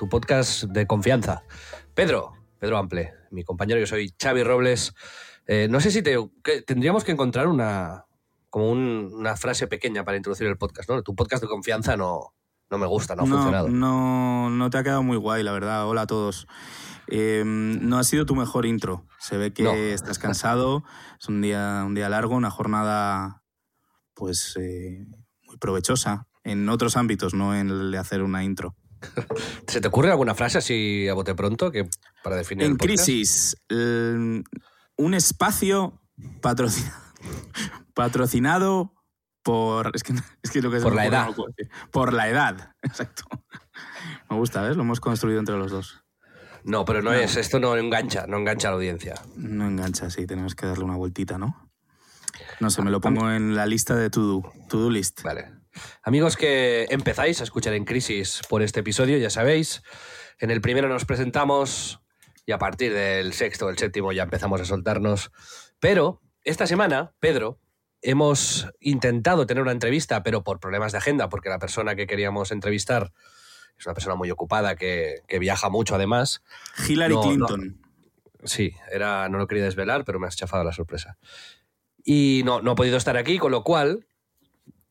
tu podcast de confianza. Pedro, Pedro Ample, mi compañero, yo soy Xavi Robles. Eh, no sé si te, que tendríamos que encontrar una como un- una frase pequeña para introducir el podcast, ¿no? Tu podcast de confianza no, no me gusta, no ha funcionado. No, no te ha quedado muy guay, la verdad. Hola a todos. Eh, no ha sido tu mejor intro. Se ve que No. estás cansado. Es un día, un día largo, una jornada, pues, eh, muy provechosa en otros ámbitos, no en el de hacer una intro. ¿Se te ocurre alguna frase así a bote pronto que para definir En el crisis, un espacio patrocinado, patrocinado por. Es que, es que lo que se Por me la edad. no. Por la edad, exacto. Me gusta, ¿ves? Lo hemos construido entre los dos. No, pero no, es, esto no engancha, no engancha a la audiencia. No engancha, sí, tenemos que darle una vueltita, ¿no? No sé, me lo pongo en la lista de to-do, to-do list. Vale. Amigos que empezáis a escuchar en Crisis por este episodio, ya sabéis, en el primero nos presentamos y a partir del sexto o el séptimo ya empezamos a soltarnos. Pero esta semana, Pedro, hemos intentado tener una entrevista, pero por problemas de agenda, porque la persona que queríamos entrevistar es una persona muy ocupada que, que viaja mucho además. Hillary No, Clinton. Sí, era, no lo quería desvelar, pero me has chafado la sorpresa. Y no, no ha podido estar aquí, con lo cual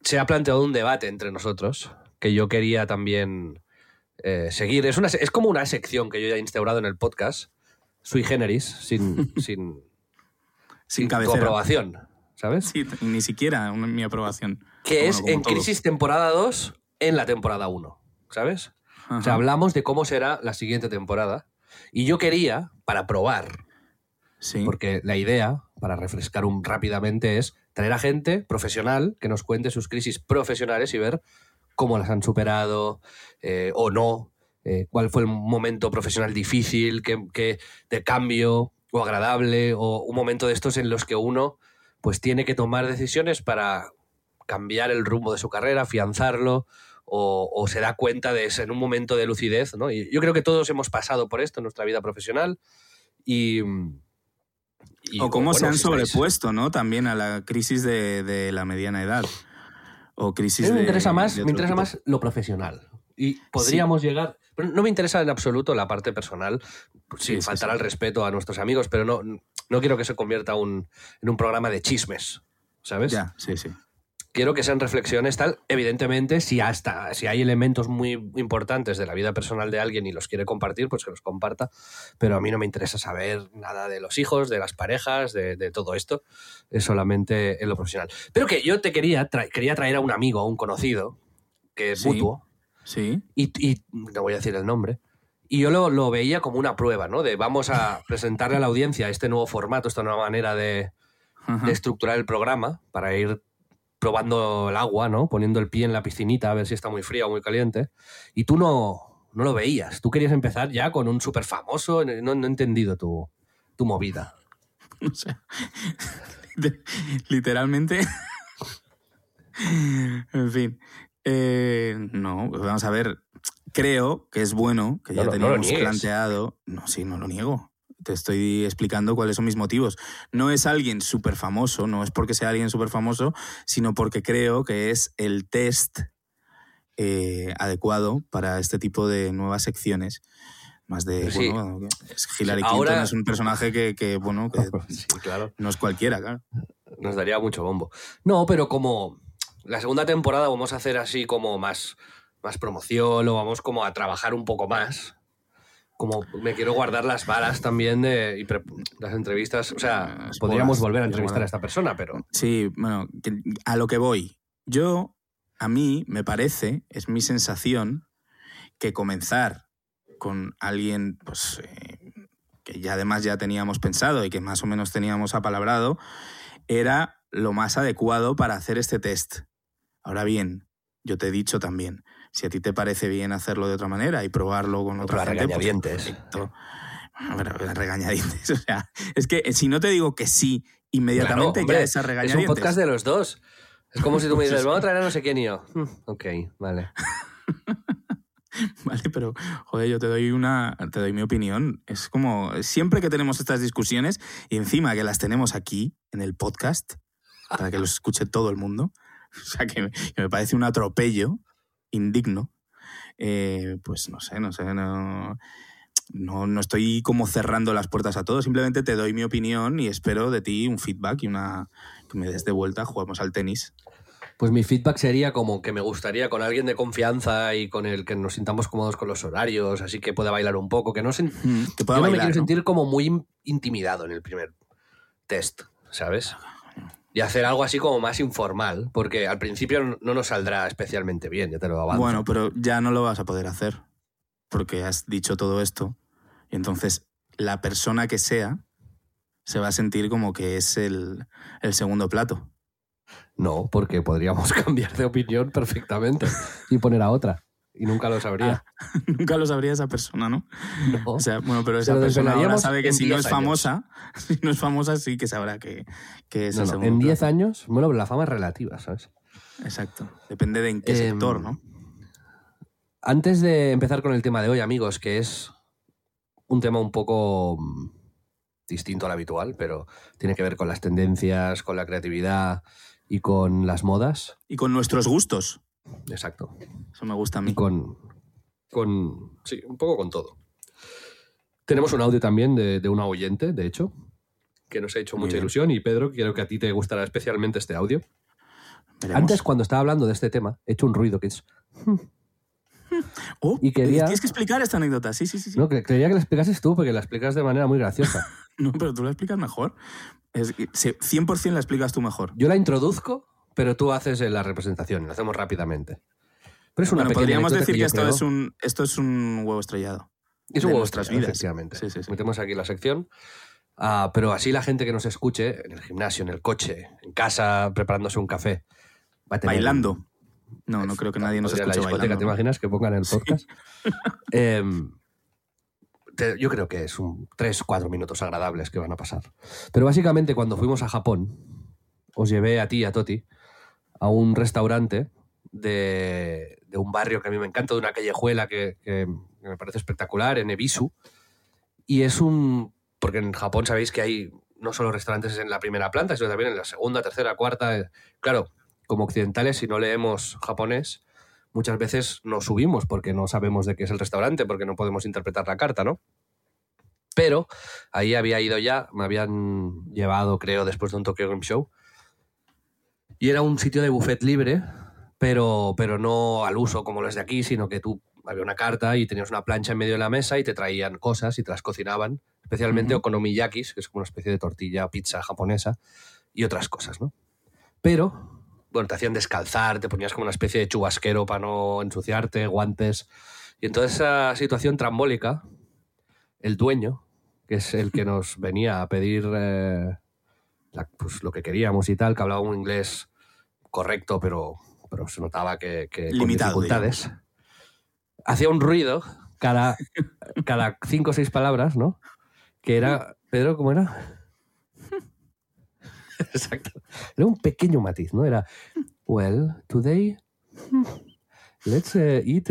se ha planteado un debate entre nosotros que yo quería también eh, seguir. Es, una, es como una sección que yo ya he instaurado en el podcast, sui generis, sin, sin, sin tu cabecera. aprobación, ¿sabes? Sí, ni siquiera una- mi aprobación. Que Bueno, es en todo. Crisis temporada 2 en la temporada 1, ¿sabes? O sea, hablamos de cómo será la siguiente temporada. Y yo quería, para probar, Sí. Porque la idea, para refrescar un, rápidamente, es traer a gente profesional que nos cuente sus crisis profesionales y ver cómo las han superado eh, o no, eh, cuál fue el momento profesional difícil, qué, qué- de cambio o agradable, o un momento de estos en los que uno pues tiene que tomar decisiones para cambiar el rumbo de su carrera, afianzarlo, o, o se da cuenta de eso en un momento de lucidez. ¿no? Y yo creo que todos hemos pasado por esto en nuestra vida profesional y... y, o cómo se han si estáis- sobrepuesto, ¿no? También a la crisis de, de la mediana edad. O A crisis mí me de- interesa más, de me interesa tipo. más lo profesional. Y podríamos llegar. Pero no me interesa en absoluto la parte personal, sin Sí, sí, faltar sí. al respeto a nuestros amigos, pero no, no quiero que se convierta un- en un programa de chismes. ¿Sabes? Ya, sí, sí. Quiero que sean reflexiones tal. Evidentemente, si hasta si hay elementos muy importantes de la vida personal de alguien y los quiere compartir, pues que los comparta. Pero a mí no me interesa saber nada de los hijos, de las parejas, de, de todo esto. Es solamente en lo profesional. Pero que yo te quería, tra- quería traer a un amigo, a un conocido, que es Sí. mutuo, Sí. y, y no voy a decir el nombre. Y yo lo, lo veía como una prueba, ¿no? De vamos a presentarle a la audiencia este nuevo formato, esta nueva manera de, de estructurar el programa para ir probando el agua, ¿no? Poniendo el pie en la piscinita a ver si está muy fría o muy caliente. Y tú no, no lo veías. Tú querías empezar ya con un súper famoso. No, no he entendido tu, tu movida. O sea, de- literalmente. en fin. Eh, no, vamos a ver. Creo que es bueno que No ya lo- no teníamos niegues. planteado. No, sí, no lo niego. Te estoy explicando cuáles son mis motivos. No es alguien súper famoso, no es porque sea alguien súper famoso, sino porque creo que es el test eh, adecuado para este tipo de nuevas secciones. Más de, Sí. bueno, Hillary Ahora- Clinton es un personaje que, que, bueno, que Sí, claro. no es cualquiera, claro. Nos daría mucho bombo. No, pero como la segunda temporada vamos a hacer así como más, más promoción o vamos como a trabajar un poco más. Como me quiero guardar las balas también de y pre- las entrevistas. O sea, Las podríamos bolas, volver a entrevistar a esta persona, pero Sí, bueno, a lo que voy. Yo, a mí me parece, es mi sensación, que comenzar con alguien pues, eh, que ya además ya teníamos pensado y que más o menos teníamos apalabrado, era lo más adecuado para hacer este test. Ahora bien, yo te he dicho también, si a ti te parece bien hacerlo de otra manera y probarlo con otra Otra gente, pues, regañadientes. Bueno, pero regañadientes. O sea, es que eh, si no te digo que sí, inmediatamente Claro, hombre, ya es regañadientes. un podcast de los dos. Es como si tú me dices, vamos a traer a no sé quién y yo. "Mm, Ok, vale. Vale, pero joder, yo te doy una, te doy mi opinión. Es como siempre que tenemos estas discusiones y encima que las tenemos aquí en el podcast para que los escuche todo el mundo, o sea que me, que me parece un atropello indigno. eh, pues no sé, no sé, no, no, no estoy como cerrando las puertas a todo. Simplemente te doy mi opinión y espero de ti un feedback y una que me des de vuelta. Jugamos al tenis. Pues mi feedback sería como que me gustaría con alguien de confianza y con el que nos sintamos cómodos con los horarios, así que pueda bailar un poco, que no se, Que Yo pueda no me bailar, quiero ¿no? sentir como muy in- intimidado en el primer test, ¿sabes? Y hacer algo así como más informal, porque al principio no- no nos saldrá especialmente bien, ya te lo avanzo. Bueno, pero ya no lo vas a poder hacer porque has dicho todo esto y entonces la persona que sea se va a sentir como que es el, el segundo plato. No, porque podríamos cambiar de opinión perfectamente y poner a otra. Y nunca lo sabría. Nunca lo sabría esa persona, ¿no? No. O sea, bueno, pero esa persona ahora sabe que si no 10 es años. famosa, si no es famosa sí que sabrá que, que es No, no, en 10 plato. años, bueno, la fama es relativa, ¿sabes? Exacto. Depende de en qué Em, sector, ¿no? Antes de empezar con el tema de hoy, amigos, que es un tema un poco mm, distinto al habitual, pero tiene que ver con las tendencias, con la creatividad y con las modas. Y con nuestros gustos. Exacto. Eso me gusta a mí. Y con, con. Sí, un poco con todo. Tenemos un audio también de, de una oyente, de hecho, que nos ha hecho Muy mucha bien. ilusión. Y Pedro, quiero que a ti te gustará especialmente este audio. Veremos. Antes, cuando estaba hablando de este tema, he hecho un ruido que es. Oh, y quería- Tienes que explicar esta anécdota. Sí, sí, sí. No, que creía que la explicases tú, porque la explicas de manera muy graciosa. No, pero tú la explicas mejor. Es, se- 100% la explicas tú mejor. Yo la introduzco, pero tú haces la representación, lo hacemos rápidamente. Pero es una Bueno, podríamos decir que, esto, creo- es un, esto es un huevo estrellado. Es un huevo estrellado, vidas. efectivamente. Sí, sí, sí. Metemos aquí la sección. Ah, pero así la gente que nos escuche, en el gimnasio, en el coche, en casa, preparándose un café, va a tener- Bailando. No, no creo que nadie nos la escuche discoteca, bailando. ¿Te imaginas que pongan el podcast? Em, te- yo creo que es un 3-4 minutos agradables que van a pasar. Pero básicamente cuando fuimos a Japón, os llevé a ti y a Toti a un restaurante de, un barrio que a mí me encanta, de una callejuela que, me parece espectacular, en Ebisu. Y es un... Porque en Japón sabéis que hay no solo restaurantes en la primera planta, sino también en la segunda, tercera, cuarta. Claro, como occidentales, si no leemos japonés, muchas veces no subimos porque no sabemos de qué es el restaurante, porque no podemos interpretar la carta, ¿no? Pero ahí había ido ya, me habían llevado, creo, después de un Tokyo Game Show. Y era un sitio de buffet libre, pero, pero no al uso como los de aquí, sino que tú había una carta y tenías una plancha en medio de la mesa y te traían cosas y te las cocinaban, especialmente Ujú. okonomiyakis, que es como una especie de tortilla o pizza japonesa, y otras cosas, ¿no? Pero, bueno, te hacían descalzar, te ponías como una especie de chubasquero para no ensuciarte, guantes. Y en toda esa situación trambólica, el dueño, que es el que nos venía a pedir eh, la- pues, lo que queríamos y tal, que hablaba un inglés correcto, pero, pero se notaba que, que con Limitado, dificultades, hacía un ruido cada, cada cinco o seis palabras, ¿no? Que era, Pedro, ¿cómo era? Exacto. Era un pequeño matiz, ¿no? Era, well, today, let's eh, eat.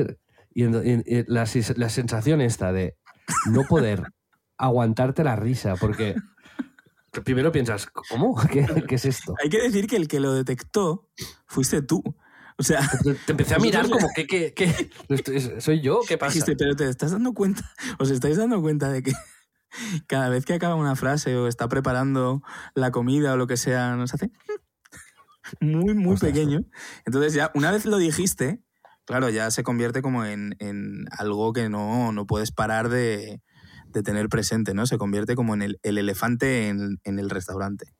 Y, en- en- en la, la sensación esta de no poder aguantarte la risa, porque primero piensas, ¿cómo? ¿Qué, qué es esto? Hay que decir que el que lo detectó fuiste tú. O sea, Te empecé a mirar como, ¿qué, qué, qué? ¿Soy yo? ¿Qué pasa? dijiste, pero te estás dando cuenta, os estáis dando cuenta de que cada vez que acaba una frase o está preparando la comida o lo que sea, nos hace muy, muy pequeño. Entonces ya, una vez lo dijiste, claro, ya se convierte como en, en algo que no, no puedes parar de, de tener presente, ¿no? Se convierte como en el, el elefante en, en el restaurante.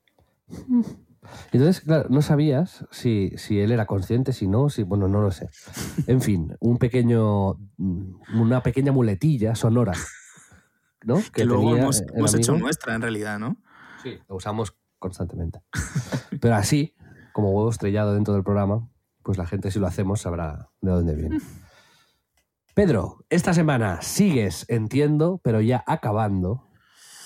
Entonces, claro, no sabías si, si él era consciente, si no, si, bueno, no lo sé. En fin, un pequeño, mm, una pequeña muletilla sonora, ¿no? Que, luego hemos, hemos hecho nuestra, en realidad, ¿no? Sí, lo usamos constantemente. Pero así, como huevo estrellado dentro del programa, pues la gente si lo hacemos sabrá de dónde viene. Pedro, esta semana sigues, entiendo, pero ya acabando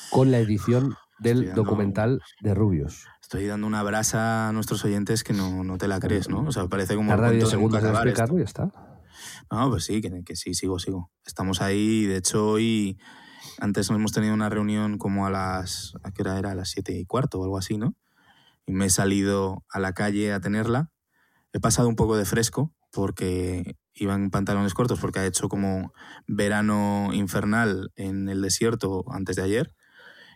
con la edición del dando- documental de Rubius. Estoy dando una brasa a nuestros oyentes que no, no te la crees, ¿no? O sea, parece como Tarda 10 cuento de nunca segundos en explicarlo y ya está. No, pues sí, que, que sí, sigo, sigo. Estamos ahí, de hecho, hoy, antes hemos tenido una reunión como a las, ¿a qué hora era? A las siete y cuarto o algo así, ¿no? Y me he salido a la calle a tenerla. He pasado un poco de fresco porque iba en pantalones cortos porque ha hecho como verano infernal en el desierto antes de ayer.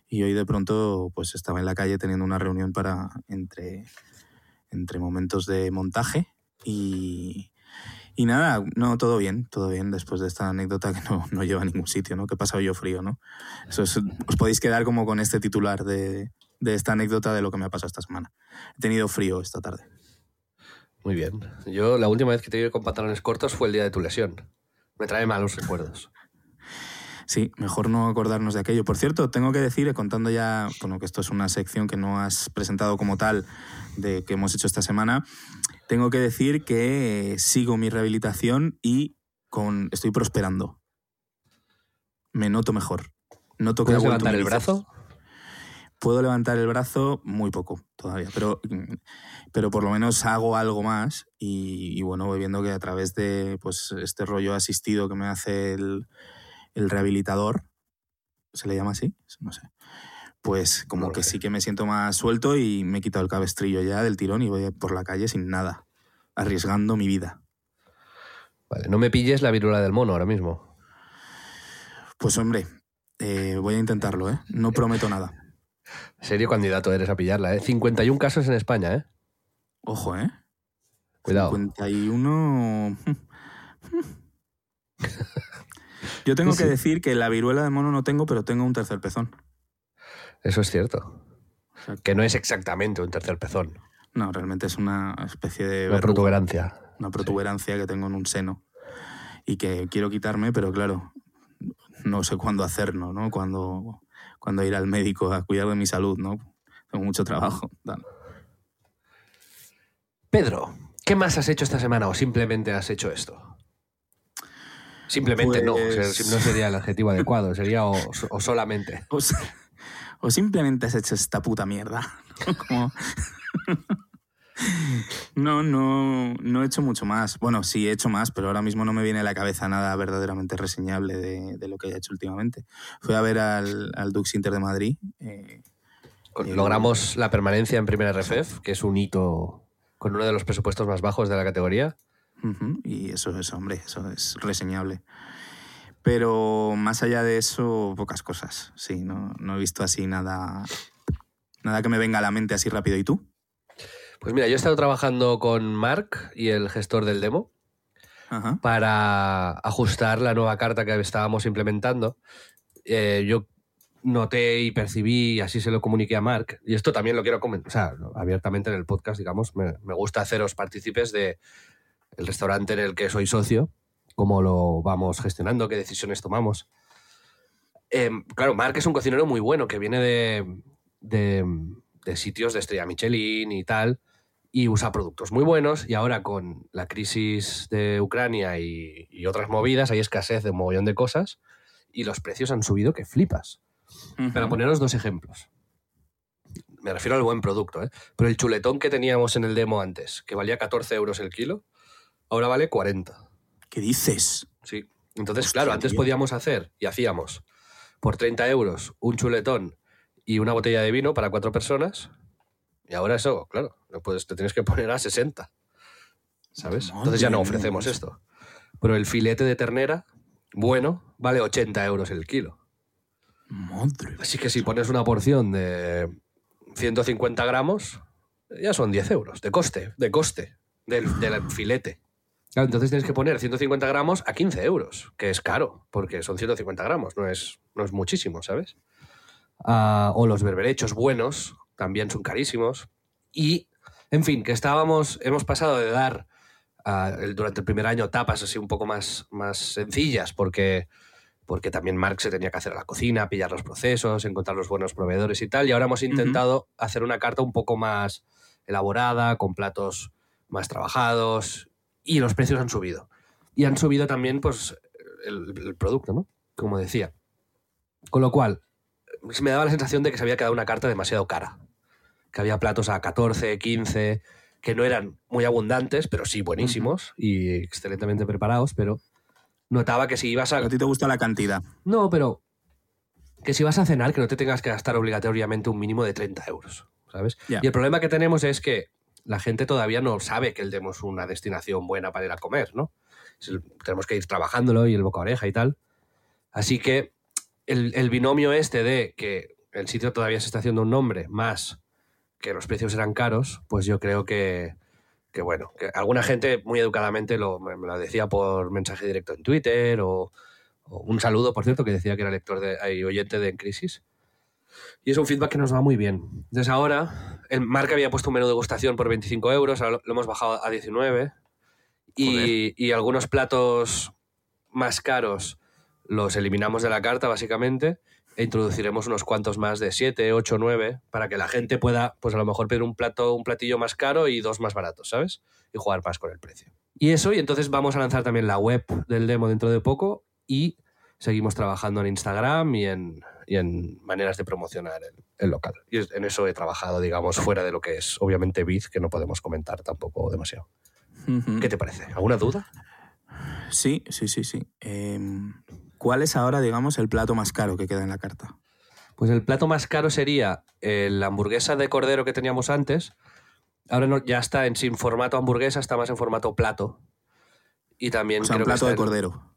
Y hoy de pronto pues estaba en la calle teniendo una reunión para entre, entre momentos de montaje y, y nada, no, todo bien, todo bien después de esta anécdota que no, no lleva a ningún sitio, ¿no? Que he pasado yo frío, ¿no? Eso es- os podéis quedar como con este titular de, de esta anécdota de lo que me ha pasado esta semana. He tenido frío esta tarde. Muy bien. Yo la última vez que te vi con pantalones cortos fue el día de tu lesión. Me trae malos recuerdos. Sí, mejor no acordarnos de aquello. Por cierto, tengo que decir, eh, contando ya, bueno, que esto es una sección que no has presentado como tal de que hemos hecho esta semana, tengo que decir que eh, sigo mi rehabilitación y con, estoy prosperando. Me noto mejor. Noto que ¿Puedes ha vuelto levantar mi el brazo? Puedo levantar el brazo muy poco todavía, pero, pero por lo menos hago algo más y, y bueno, voy viendo que a través de pues, este rollo asistido que me hace el, el rehabilitador, ¿se le llama así? No sé. Pues como que sí que me siento más suelto y me he quitado el cabestrillo ya del tirón y voy por la calle sin nada, arriesgando mi vida. Vale, no me pilles la viruela del mono ahora mismo. Pues hombre, eh, voy a intentarlo, ¿eh? No prometo nada. Serio candidato eres a pillarla, ¿eh? 51 casos en España, ¿eh? Ojo, ¿eh? Cuidado. 51. Yo tengo que decir que la viruela de mono no tengo, pero tengo un tercer pezón. Eso es cierto. Que no es exactamente un tercer pezón. no, realmente es una especie de Una verruga, protuberancia. una protuberancia que tengo en un seno y que quiero quitarme, pero claro, no sé cuándo hacerlo, ¿no? Cuándo, cuándo ir al médico a cuidar de mi salud, ¿no? Tengo mucho trabajo. Pedro, ¿qué más has hecho esta semana o simplemente has hecho esto? Simplemente no, o sea, Pues- no sería el adjetivo adecuado, sería o, o solamente. O, o simplemente has hecho esta puta mierda. Como- no, no, no he hecho mucho más. Bueno, sí he hecho más, pero ahora mismo no me viene a la cabeza nada verdaderamente reseñable de, de lo que haya hecho últimamente. Fui a ver al, al Dux Inter de Madrid. eh, Eh, Logramos la permanencia en primera RFF, que es un hito con uno de los presupuestos más bajos de la categoría. y eso es, hombre, eso es reseñable. Pero más allá de eso, pocas cosas. Sí, no, no he visto así nada, nada que me venga a la mente así rápido. ¿Y tú? Pues mira, yo he estado trabajando con Mark y el gestor del demo Ajá. para ajustar la nueva carta que estábamos implementando. Eh, yo noté y percibí, y así se lo comuniqué a Mark, y esto también lo quiero comentar, o sea, abiertamente en el podcast, digamos, me, me gusta haceros partícipes de el restaurante en el que soy socio, cómo lo vamos gestionando, qué decisiones tomamos. Eh, claro, Mark es un cocinero muy bueno que viene de, de, de sitios de estrella Michelin y tal, y usa productos muy buenos y ahora con la crisis de Ucrania y, y otras movidas hay escasez de un mogollón de cosas y los precios han subido que flipas. Para poneros dos ejemplos. Me refiero al buen producto, ¿eh? Pero el chuletón que teníamos en el demo antes, que valía 14 euros el kilo, ahora vale 40. ¿Qué dices? Sí. Entonces, Hostia, claro, antes tío. podíamos hacer y hacíamos por 30 euros un chuletón y una botella de vino para cuatro personas. Y ahora eso, claro, lo puedes, te tienes que poner a 60. ¿Sabes? Entonces ya no ofrecemos esto. Pero el filete de ternera, bueno, vale 80 euros el kilo. Madre. Así que si pones una porción de 150 gramos, ya son 10 euros de coste, de coste del, del filete. Claro, entonces tienes que poner 150 gramos a 15 euros, que es caro, porque son 150 gramos, no es, no es muchísimo, ¿sabes? Ah, o los berberechos buenos también son carísimos. Y, en fin, que estábamos, hemos pasado de dar el- durante el primer año tapas así un poco más, más sencillas, porque, porque también Mark se tenía que hacer a la cocina, pillar los procesos, encontrar los buenos proveedores y tal. Y ahora hemos intentado hacer una carta un poco más elaborada, con platos más trabajados, y los precios han subido. Y han subido también, pues, el, el producto, ¿no? Como decía. Con lo cual, me daba la sensación de que se había quedado una carta demasiado cara. Que había platos a 14, 15, que no eran muy abundantes, pero sí buenísimos y excelentemente preparados, pero notaba que si ibas a... A ti te gusta la cantidad. No, pero que si vas a cenar, que no te tengas que gastar obligatoriamente un mínimo de 30 euros, ¿sabes? Y el problema que tenemos es que la gente todavía no sabe que el demo es una destinación buena para ir a comer, ¿no? Tenemos que ir trabajándolo y el boca a oreja y tal. Así que el, el binomio este de que el sitio todavía se está haciendo un nombre, más que los precios eran caros, pues yo creo que, que bueno, que alguna gente muy educadamente lo, me lo decía por mensaje directo en Twitter o, o un saludo, por cierto, que decía que era lector de, oyente de En Crisis. Y es un feedback que nos va muy bien. Entonces ahora, el Marca había puesto un menú de degustación por 25 euros, ahora lo, lo hemos bajado a 19. Y, y algunos platos más caros los eliminamos de la carta, básicamente, e introduciremos unos cuantos más de 7, 8, 9, para que la gente pueda, pues a lo mejor pedir un plato, un platillo más caro y dos más baratos, ¿sabes? Y jugar más con el precio. Y eso, y entonces vamos a lanzar también la web del demo dentro de poco y seguimos trabajando en Instagram y en, y en maneras de promocionar el, el local. Y en eso he trabajado, digamos, fuera de lo que es obviamente Biz, que no podemos comentar tampoco demasiado. ¿Qué te parece? ¿Alguna duda? Sí, sí, sí, sí. Em, ¿Cuál es ahora, digamos, el plato más caro que queda en la carta? Pues el plato más caro sería eh, la hamburguesa de cordero que teníamos antes. Ahora no, ya está en sin formato hamburguesa, está más en formato plato. Y también O sea, un creo plato de en- cordero.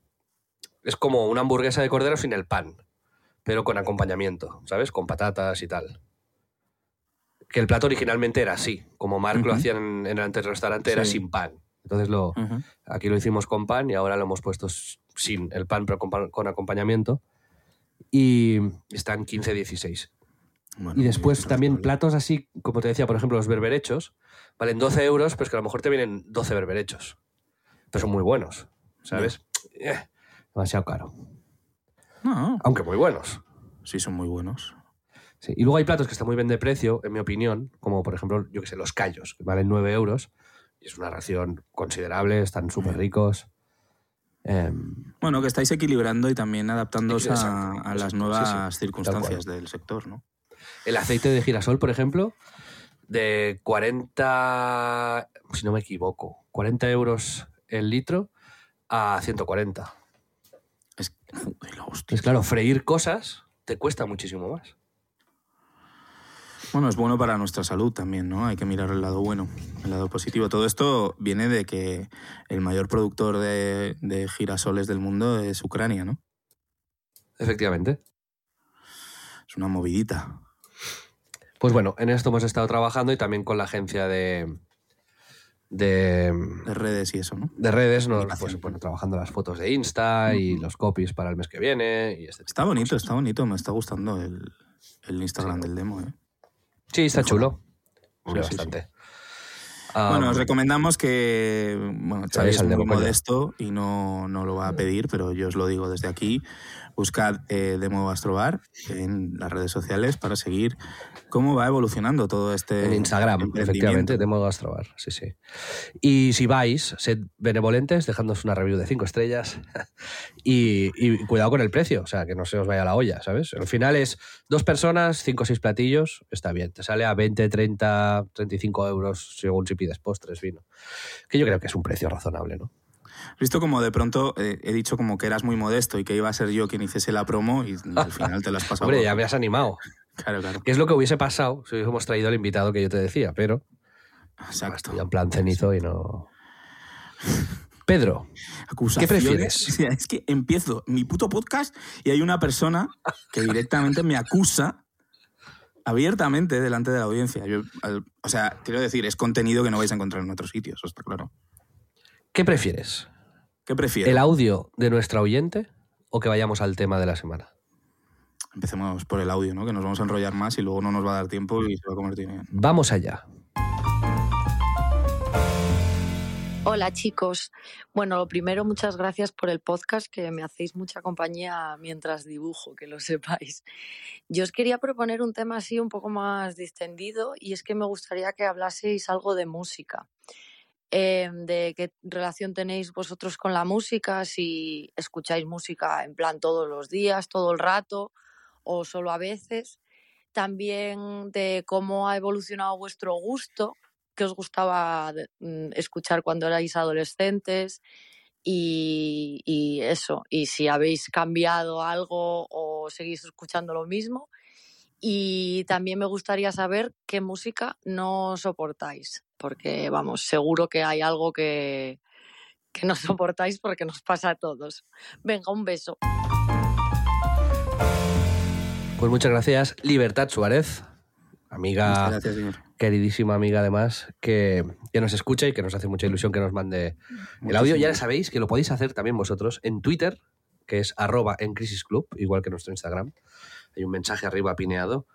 es como una hamburguesa de cordero sin el pan, pero con acompañamiento, ¿sabes? Con patatas y tal. Que el plato originalmente era así, como Mark lo hacía en, en el anterior restaurante, era sin pan. Entonces lo, aquí lo hicimos con pan y ahora lo hemos puesto sin el pan, pero con, pan- con acompañamiento. Y están 15-16. Bueno, Y después también platos así, como te decía, por ejemplo, los berberechos, valen 12 euros, pero es que a lo mejor te vienen 12 berberechos. Pero son muy buenos, ¿sabes? Eh, demasiado caro. No, Aunque muy buenos. sí son muy buenos. Sí. Y luego hay platos que están muy bien de precio, en mi opinión, como por ejemplo, yo que sé, los callos, que valen 9 euros. Y es una ración considerable, están súper ricos. Em, Bueno, que estáis equilibrando y también adaptándoos a, las nuevas sí, sí, circunstancias del sector, ¿no? el aceite de girasol, por ejemplo, de 40, si no me equivoco, 40 euros el litro a 140. Es. Pues claro, freír cosas te cuesta muchísimo más. Bueno, es bueno para nuestra salud también, ¿no? Hay que mirar el lado bueno, el lado positivo. Todo esto viene de que el mayor productor de, de girasoles del mundo es Ucrania, ¿no? Efectivamente. Es una movidita. Pues bueno, en esto hemos estado trabajando y también con la agencia de, de, De redes y eso, ¿no? de redes, ¿no? Pues, bueno, trabajando las fotos de Insta y los copies para el mes que viene. Y este Está bonito, está bonito. Me está gustando el, el Instagram del demo, ¿eh? Sí, está Mejor. chulo. Sí, Sí, sí, bastante. Bueno, os recomendamos que. Bueno, Xavi es muy modesto y no, no lo va a pedir, pero yo os lo digo desde aquí. Buscad eh, Demo Gastrobar en las redes sociales para seguir cómo va evolucionando todo este. En Instagram, efectivamente, de modo gastrobar, sí, sí. Y si vais, sed benevolentes, dejándonos una review de 5 estrellas y, y cuidado con el precio, o sea, que no se os vaya la olla, ¿sabes? Al final es dos personas, 5 o 6 platillos, está bien, te sale a 20, 30, 35 euros según si pides postres, vino. Que yo creo que es un precio razonable, ¿no? Visto como de pronto eh, he dicho como que eras muy modesto y que iba a ser yo quien hiciese la promo y al final te lo has pasado. Hombre, por- ya me has animado. Claro, claro. ¿Qué es lo que hubiese pasado si hubiésemos traído al invitado que yo te decía? Pero Exacto. estoy en plan cenizo y no... Pedro, Acusaciones. prefieres? O sea, es que empiezo mi puto podcast y hay una persona que directamente me acusa abiertamente delante de la audiencia. Yo, al- o sea, quiero decir, es contenido que no vais a encontrar en otros sitios, eso está claro. ¿qué prefieres? ¿Qué prefieres? ¿El audio de nuestra oyente o que vayamos al tema de la semana? Empecemos por el audio, ¿no? Que nos vamos a enrollar más y luego no nos va a dar tiempo y se va a convertir en... Vamos allá. Hola chicos. Bueno, lo primero, muchas gracias por el podcast, que me hacéis mucha compañía mientras dibujo, que lo sepáis. Yo os quería proponer un tema así un poco más distendido y es que me gustaría que hablaseis algo de música. Eh, de qué relación tenéis vosotros con la música, si escucháis música en plan todos los días, todo el rato o solo a veces. También de cómo ha evolucionado vuestro gusto que os gustaba mm, escuchar cuando erais adolescentes y eso, y si habéis cambiado algo o seguís escuchando lo mismo. Y también me gustaría saber qué música no soportáis, porque vamos, seguro que hay algo que, que no soportáis porque nos pasa a todos. Venga, un beso. Pues muchas gracias, Libertad Suárez, amiga, Muchas gracias, señor. queridísima amiga además, que, que nos escucha y que nos hace mucha ilusión que nos mande el audio. Ya sabéis que lo podéis hacer también vosotros en Twitter, que es arroba en Crisis Club, igual que nuestro Instagram. Hay un mensaje arriba pineado.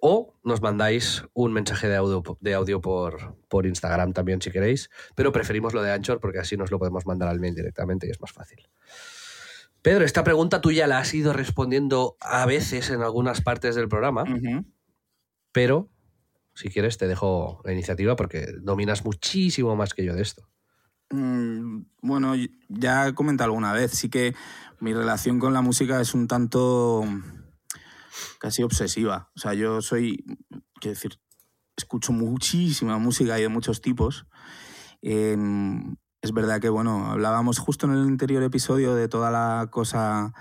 O nos mandáis un mensaje de audio, de audio por, por Instagram también si queréis, pero preferimos lo de Anchor porque así nos lo podemos mandar al mail directamente y es más fácil. Pedro, esta pregunta tú ya la has ido respondiendo a veces en algunas partes del programa, pero si quieres te dejo la iniciativa porque dominas muchísimo más que yo de esto. Mm, Bueno, ya he comentado alguna vez, sí que mi relación con la música es un tanto casi obsesiva. O sea, yo soy, quiero decir, escucho muchísima música y de muchos tipos. Eh, es verdad que, bueno, hablábamos justo en el anterior episodio de toda la cosa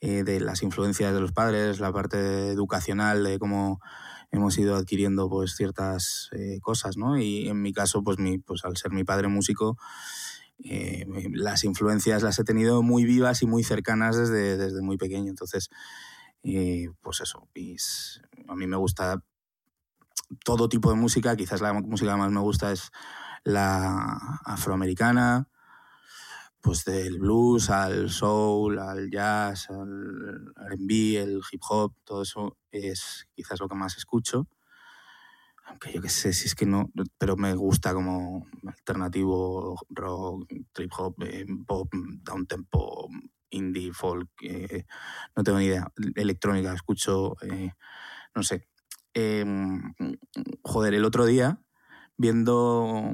eh, de las influencias de los padres, la parte educacional, de cómo hemos ido adquiriendo pues ciertas eh, cosas, ¿no? Y en mi caso, pues, mi, pues al ser mi padre músico, eh, las influencias las he tenido muy vivas y muy cercanas desde, desde muy pequeño. Entonces, eh, pues eso, y a mí me gusta todo tipo de música, quizás la música más me gusta es la afroamericana, pues del blues al soul, al jazz, al R&B, el hip hop, todo eso es quizás lo que más escucho. Aunque yo qué sé, si es que no, pero me gusta como alternativo, rock, trip hop, eh, pop, down tempo, indie, folk, eh, no tengo ni idea. Electrónica, escucho, eh, no sé. Eh, joder, el otro día, viendo,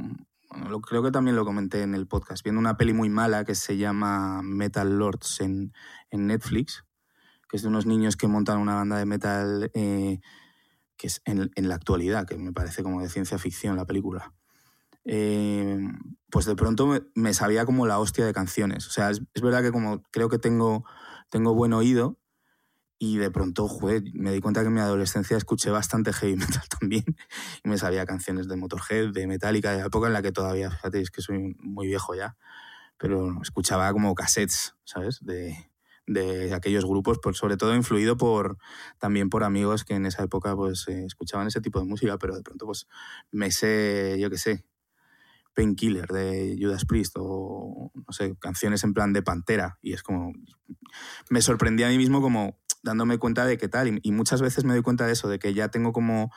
creo que también lo comenté en el podcast, viendo una peli muy mala que se llama Metal Lords en, en Netflix, que es de unos niños que montan una banda de metal eh, que es en la actualidad, que me parece como de ciencia ficción la película. Eh, pues de pronto me, sabía como la hostia de canciones. O sea, es, es verdad que como creo que tengo, tengo buen oído y de pronto, joder, me di cuenta que en mi adolescencia escuché bastante heavy metal también y me sabía canciones de Motorhead, de Metallica, de la época en la que todavía, fíjate, es que soy muy viejo ya, pero escuchaba como cassettes, ¿sabes? De, de aquellos grupos, por, sobre todo influido por también por amigos que en esa época pues eh, escuchaban ese tipo de música, pero de pronto pues me sé, yo qué sé, Painkiller de Judas Priest o, no sé, canciones en plan de Pantera. Y es como. Me sorprendí a mí mismo como dándome cuenta de qué tal. Y, y muchas veces me doy cuenta de eso, de que ya tengo como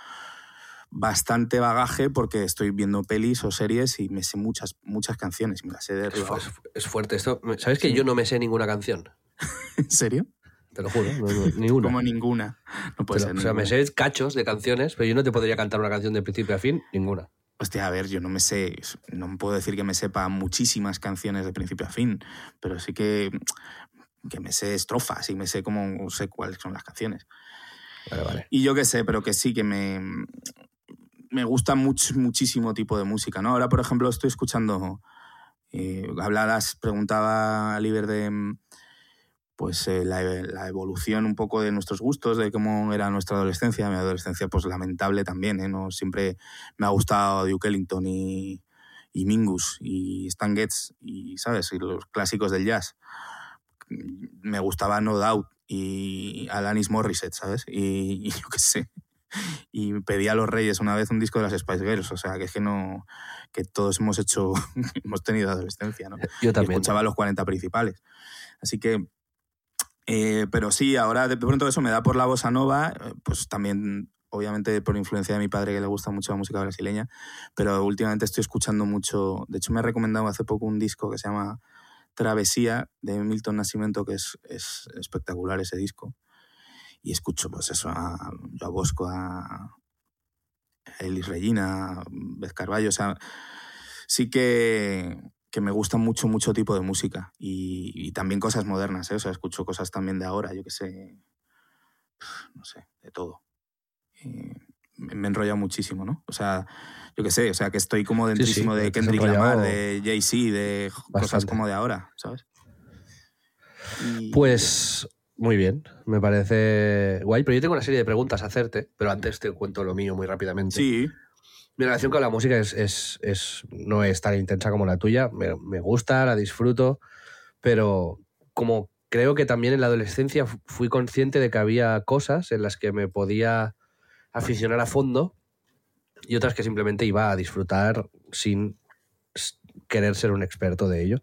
bastante bagaje porque estoy viendo pelis o series y me sé muchas, muchas canciones. Me las sé de Es, arriba fuerte esto. ¿Sabes que Sí. yo no me sé ninguna canción? ¿En serio? Te lo juro, no- no- ni una. Como ninguna. No puede Pero, ser. o sea, me sé cachos de canciones, pero yo no te podría cantar una canción de principio a fin, ninguna. Hostia, a ver, yo no me sé, no puedo decir que me sepa muchísimas canciones de principio a fin, pero sí que, que me sé estrofas y me sé cómo sé cuáles son las canciones. Vale, vale. Y yo qué sé, pero que sí, que me, me gusta much- muchísimo tipo de música, ¿no? Ahora, por ejemplo, estoy escuchando Eh, habladas, preguntaba a Liber de pues eh, la, la, evolución un poco de nuestros gustos, de cómo era nuestra adolescencia. Mi adolescencia, pues lamentable también, ¿eh? No siempre me ha gustado Duke Ellington y, y Mingus y Stan Getz y, ¿sabes? Y los clásicos del jazz. Me gustaba No Doubt y Alanis Morissette, ¿sabes? Y, y yo qué sé. Y pedí a los Reyes una vez un disco de las Spice Girls, o sea, que es que no, que todos hemos hecho, hemos tenido adolescencia, ¿no? Yo también. Y escuchaba los 40 principales. Así que, eh, pero sí, ahora de pronto eso me da por la bossa nova, eh, pues también obviamente por influencia de mi padre que le gusta mucho la música brasileña, pero últimamente estoy escuchando mucho, de hecho me ha recomendado hace poco un disco que se llama Travesía de Milton Nascimento, que es, es espectacular ese disco. Y escucho pues eso, a, a Bosco, a Elis Regina, a Beth Carballo, o sea, sí que, que me gusta mucho, mucho tipo de música y, y también cosas modernas, ¿eh? o sea, escucho cosas también de ahora, yo que sé, no sé, de todo. Y me enrolla muchísimo, ¿no? O sea, yo qué sé, o sea, que estoy como dentrísimo sí, de Kendrick Lamar, de Jay-Z, de Bastante. cosas como de ahora, ¿sabes? Y... Pues muy bien, me parece guay, pero yo tengo una serie de preguntas a hacerte, pero antes te cuento lo mío muy rápidamente. Sí. Mi relación con la música es, no es tan intensa como la tuya, me, me, gusta, la disfruto, pero como creo que también en la adolescencia fui consciente de que había cosas en las que me podía aficionar a fondo y otras que simplemente iba a disfrutar sin querer ser un experto de ello.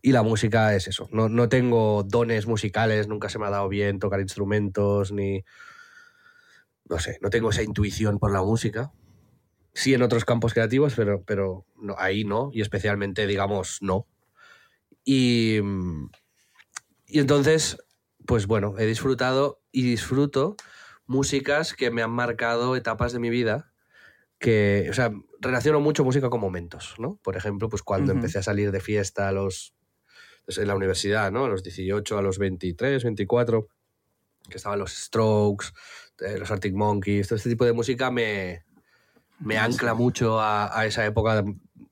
Y la música es eso. No, no, tengo dones musicales, nunca se me ha dado bien tocar instrumentos, ni. No sé, no tengo esa intuición por la música. Sí en otros campos creativos, pero, pero no, ahí no, y especialmente, digamos, no. Y, y entonces, pues bueno, he disfrutado y disfruto músicas que me han marcado etapas de mi vida que, o sea, relaciono mucho música con momentos, ¿no? Por ejemplo, pues cuando uh -huh. empecé a salir de fiesta a los pues en la universidad, ¿no? A los 18, a los 23, 24, que estaban los Strokes, eh, los Arctic Monkeys, todo este tipo de música me, me ancla mucho a, a, esa época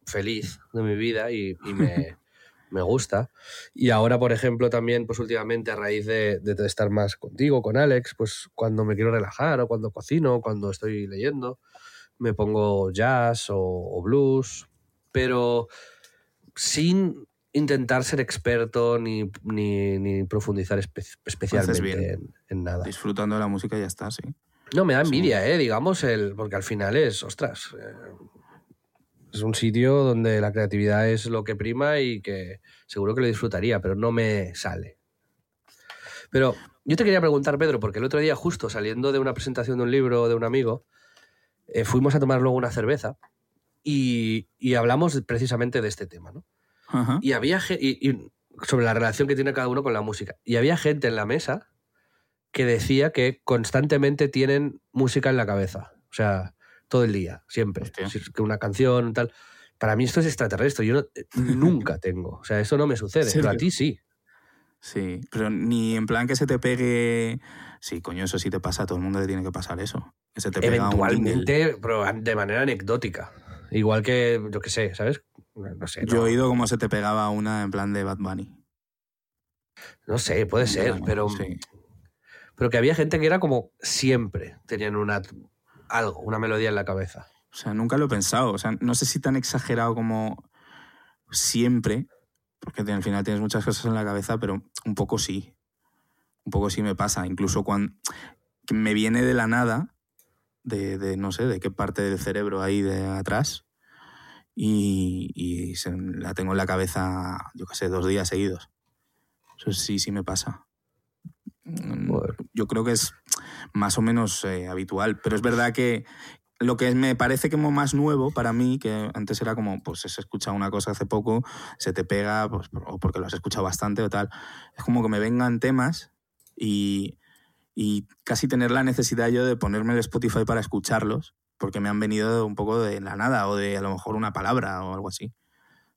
feliz de mi vida y, y me, me, gusta. Y ahora, por ejemplo, también, pues últimamente, a raíz de, de, estar más contigo, con Alex, pues cuando me quiero relajar o cuando cocino, cuando estoy leyendo, me pongo jazz o, o blues, pero sin intentar ser experto ni, ni, ni profundizar espe especialmente en, en, nada. Disfrutando de la música y ya está, sí. No, me da envidia, sí. eh, digamos, el, porque al final es, ostras, eh, es un sitio donde la creatividad es lo que prima y que seguro que lo disfrutaría, pero no me sale. Pero yo te quería preguntar, Pedro, porque el otro día, justo saliendo de una presentación de un libro de un amigo, eh, fuimos a tomar luego una cerveza y, y hablamos precisamente de este tema, ¿no? Y había y, y sobre la relación que tiene cada uno con la música. Y había gente en la mesa que decía que constantemente tienen música en la cabeza. O sea, todo el día, siempre. Que una canción, tal. Para mí esto es extraterrestre. Yo no, nunca tengo. O sea, eso no me sucede. Pero a ti sí. Sí, pero ni en plan que se te pegue. Sí, coño, eso sí te pasa. A todo el mundo le tiene que pasar eso. Que se te pega Eventualmente, un pero de manera anecdótica. Igual que, yo qué sé, ¿sabes? No sé. Yo no. he oído cómo se te pegaba una en plan de Bad Bunny. No sé, puede ser, no, pero. Sí. Pero que había gente que era como siempre tenían una, algo, una melodía en la cabeza. O sea, nunca lo he pensado. O sea, no sé si tan exagerado como siempre, porque al final tienes muchas cosas en la cabeza, pero un poco sí. Un poco sí me pasa. Incluso cuando me viene de la nada, de, no sé, de qué parte del cerebro ahí de atrás, y, la tengo en la cabeza, yo qué sé, dos días seguidos. Eso sí, sí me pasa. Bueno. Yo creo que es más o menos eh, habitual, pero es verdad que lo que me parece como más nuevo para mí, que antes era como, pues has escuchado una cosa hace poco, se te pega, pues, o porque lo has escuchado bastante o tal, es como que me vengan temas y, y casi tener la necesidad yo de ponerme el Spotify para escucharlos, porque me han venido un poco de la nada o de a lo mejor una palabra o algo así.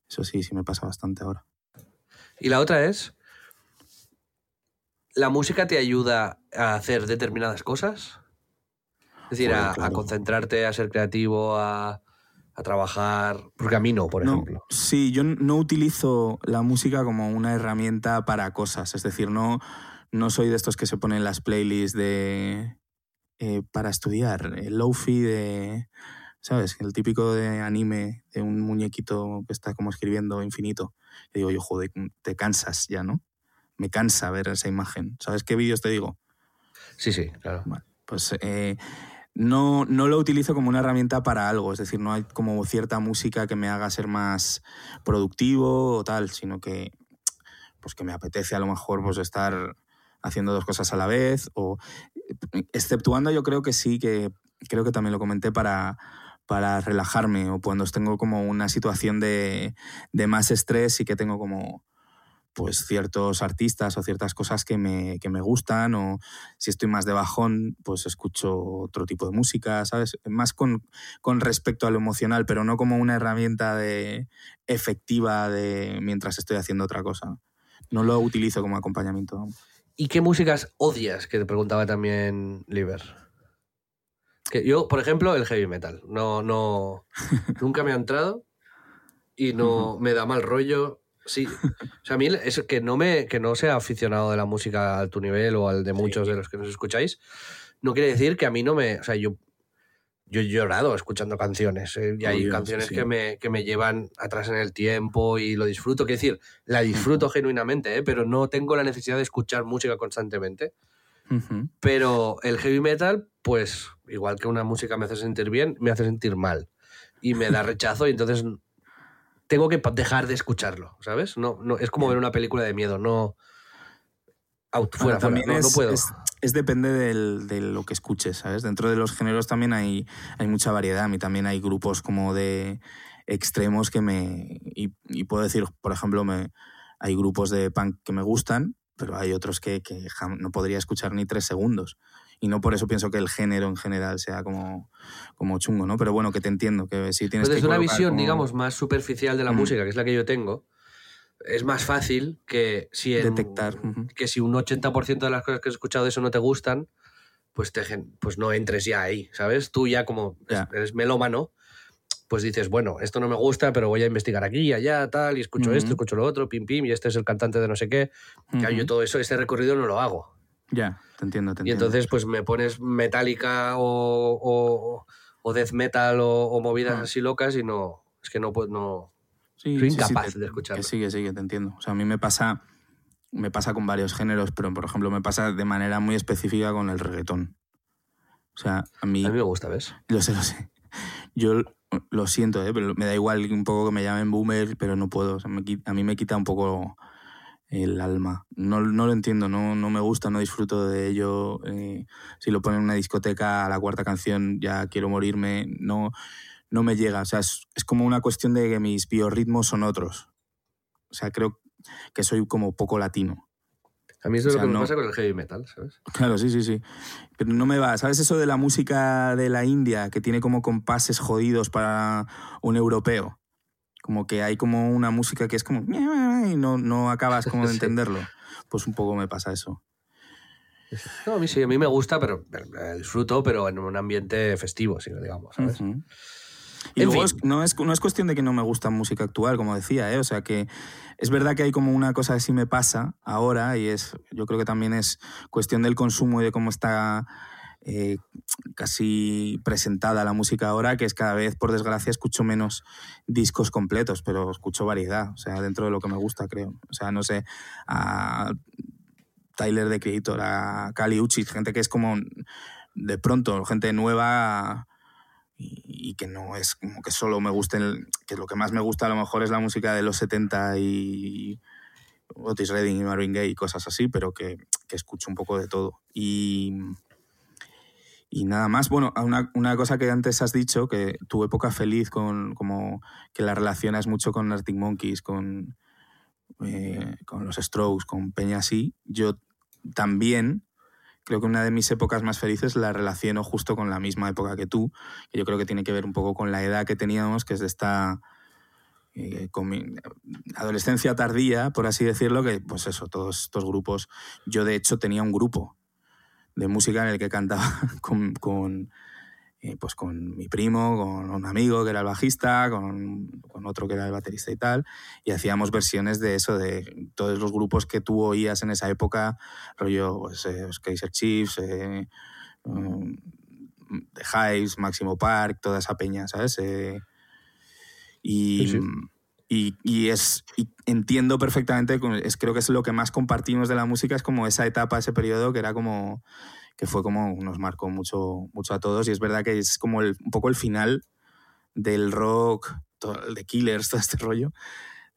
Eso sí, sí me pasa bastante ahora. Y la otra es, ¿la música te ayuda a hacer determinadas cosas? Es decir, bueno, a, claro. a, concentrarte, a ser creativo, a, a trabajar. Porque a mí no, por No, ejemplo. Sí, yo no utilizo la música como una herramienta para cosas. Es decir, no, no soy de estos que se ponen las playlists de eh, para estudiar, el lofi de, ¿sabes? El típico de anime de un muñequito que está como escribiendo infinito. Y digo yo, joder, te cansas ya, ¿no? Me cansa ver esa imagen. ¿Sabes qué vídeos te digo? Sí, sí, claro. Pues eh, no, no lo utilizo como una herramienta para algo, es decir, no hay como cierta música que me haga ser más productivo o tal, sino que, pues que me apetece a lo mejor pues estar haciendo dos cosas a la vez o exceptuando yo creo que sí, que creo que también lo comenté para, para relajarme o cuando tengo como una situación de, de más estrés y que tengo como pues ciertos artistas o ciertas cosas que me, que me gustan o si estoy más de bajón, pues escucho otro tipo de música, ¿sabes? Más con, con respecto a lo emocional, pero no como una herramienta de, efectiva de mientras estoy haciendo otra cosa. No lo utilizo como acompañamiento. ¿Y qué músicas odias? Que te preguntaba también Liber. Que yo, por ejemplo, el heavy metal. No, no. nunca me ha entrado y no me da mal rollo. Sí. O sea, a mí es que no me que no sea aficionado de la música a tu nivel o al de muchos de los que nos escucháis, no quiere decir que a mí no me. O sea, yo. Yo he llorado escuchando canciones. eh, y hay canciones sí. que, me, que me llevan atrás en el tiempo y lo disfruto. Quiero decir, la disfruto genuinamente, eh, pero no tengo la necesidad de escuchar música constantemente. Pero el heavy metal, pues igual que una música me hace sentir bien, me hace sentir mal. Y me da rechazo y entonces tengo que dejar de escucharlo, ¿sabes? No, no, es como ver una película de miedo, no... Out, fuera, Ahora, fuera, también no, no es, puedo. es- es depende del- de lo que escuches, ¿sabes? Dentro de los géneros también hay, hay mucha variedad. A mí también hay grupos como de extremos que me... Y, y puedo decir, por ejemplo, me, hay grupos de punk que me gustan, pero hay otros que, que no podría escuchar ni tres segundos. Y no por eso pienso que el género en general sea como, como chungo, ¿no? Pero bueno, que te entiendo, que si tienes que desde una visión, como- digamos, más superficial de la música, que es la que yo tengo, es más fácil que si, en- Detectar, que si un 80% de las cosas que has escuchado de eso no te gustan, pues, te, pues no entres ya ahí, ¿sabes? Tú ya como eres melómano, pues dices, bueno, esto no me gusta, pero voy a investigar aquí y allá, tal, y escucho esto, escucho lo otro, pim, pim, y este es el cantante de no sé qué. Claro, yo todo eso, este recorrido no lo hago. Ya, te entiendo, te Y entiendo. entonces, pues me pones metálica o, o, o death metal o, o movidas Ah. así locas y no. Es que no puedo. No, Sí, soy sí, sí, incapaz te- de escucharlo. Que sí, que sí, que te entiendo. O sea, a mí me pasa, me pasa con varios géneros, pero por ejemplo me pasa de manera muy específica con el reggaetón. O sea, a mí, A mí me gusta, ¿ves? lo sé, lo sé. Yo lo siento, ¿eh? pero me da igual un poco que me llamen boomer, pero no puedo. O sea, me a mí me quita un poco el alma. No, no lo entiendo, no, no me gusta, no disfruto de ello. eh, si lo ponen en una discoteca a la cuarta canción ya quiero morirme. No, no me llega. O sea, es, es como una cuestión de que mis biorritmos son otros. O sea, creo que soy como poco latino. A mí es O lo que me no- pasa con el heavy metal, ¿sabes? Claro, sí, sí, sí. Pero no me va. ¿Sabes eso de la música de la India que tiene como compases jodidos para un europeo? Como que hay como una música que es como... y no, no acabas como de entenderlo. Pues un poco me pasa eso. No, a mí sí, a mí me gusta, pero eh, disfruto, pero en un ambiente festivo, sí, digamos. Y En luego es- no, es, no es cuestión de que no me gusta música actual, como decía, ¿eh? O sea que es verdad que hay como una cosa que sí me pasa ahora y es, yo creo que también es cuestión del consumo y de cómo está eh, casi presentada la música ahora, que es cada vez, por desgracia, escucho menos discos completos, pero escucho variedad, o sea, dentro de lo que me gusta, creo. O sea, no sé, a Tyler the Creator, a Kali Uchis, gente que es como de pronto, gente nueva y, que no es como que solo me guste, el- que lo que más me gusta a lo mejor es la música de los 70 y Otis Redding y Marvin Gaye y cosas así, pero que, que escucho un poco de todo. Y, y nada más, bueno, una, una cosa que antes has dicho, que tu época feliz con como que la relacionas mucho con Arctic Monkeys, con, eh, con los Strokes, con Peña así, yo también creo que una de mis épocas más felices la relaciono justo con la misma época que tú, que yo creo que tiene que ver un poco con la edad que teníamos, que es de esta eh, con mi adolescencia tardía, por así decirlo, que pues eso, todos estos grupos, yo de hecho tenía un grupo de música en el que cantaba con, con, eh, pues con mi primo, con un amigo que era el bajista, con, con, otro que era el baterista y tal, y hacíamos versiones de eso, de todos los grupos que tú oías en esa época, rollo pues, eh, Kaiser Chiefs, eh, um, The Hives, Máximo Park, toda esa peña, ¿sabes? Eh, y, sí, sí. Y, es entiendo perfectamente, es, creo que es lo que más compartimos de la música, es como esa etapa, ese periodo que era como que fue como nos marcó mucho, mucho a todos y es verdad que es como el, un poco el final del rock, todo, de Killers, todo este rollo,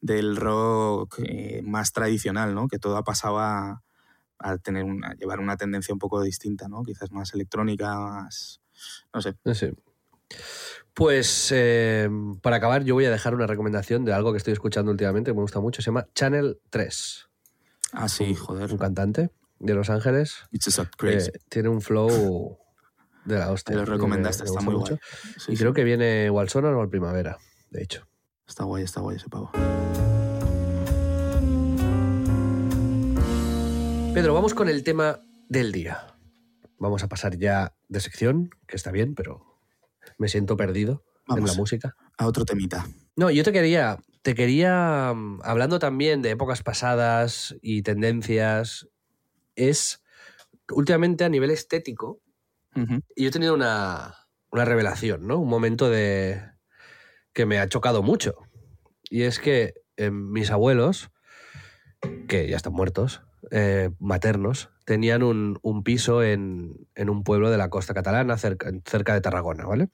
del rock eh, más tradicional, ¿no? Que todo ha pasado a, a tener una, a llevar una tendencia un poco distinta, ¿no? Quizás más electrónica, más... no sé. Sí. Pues eh, para acabar, yo voy a dejar una recomendación de algo que estoy escuchando últimamente, que me gusta mucho, se llama Channel 3. Ah, sí, joder. Un cantante de Los Ángeles. Eh, tiene un flow de la hostia. Te lo recomendaste, me, me está muy mucho. guay. Sí, y sí. creo que viene o al Sonar o al Primavera, de hecho. Está guay, está guay ese pavo. Pedro, vamos con el tema del día. Vamos a pasar ya de sección, que está bien, pero me siento perdido Vamos en la música. A otro temita. No, yo te quería, te quería, mm, hablando también de épocas pasadas y tendencias, es últimamente a nivel estético, Uh -huh. y yo he tenido una, una revelación, ¿no? Un momento de que me ha chocado mucho. Y es que eh, mis abuelos, que ya están muertos, eh, maternos, tenían un, un piso en, en, un pueblo de la costa catalana, cerca, cerca de Tarragona, ¿vale?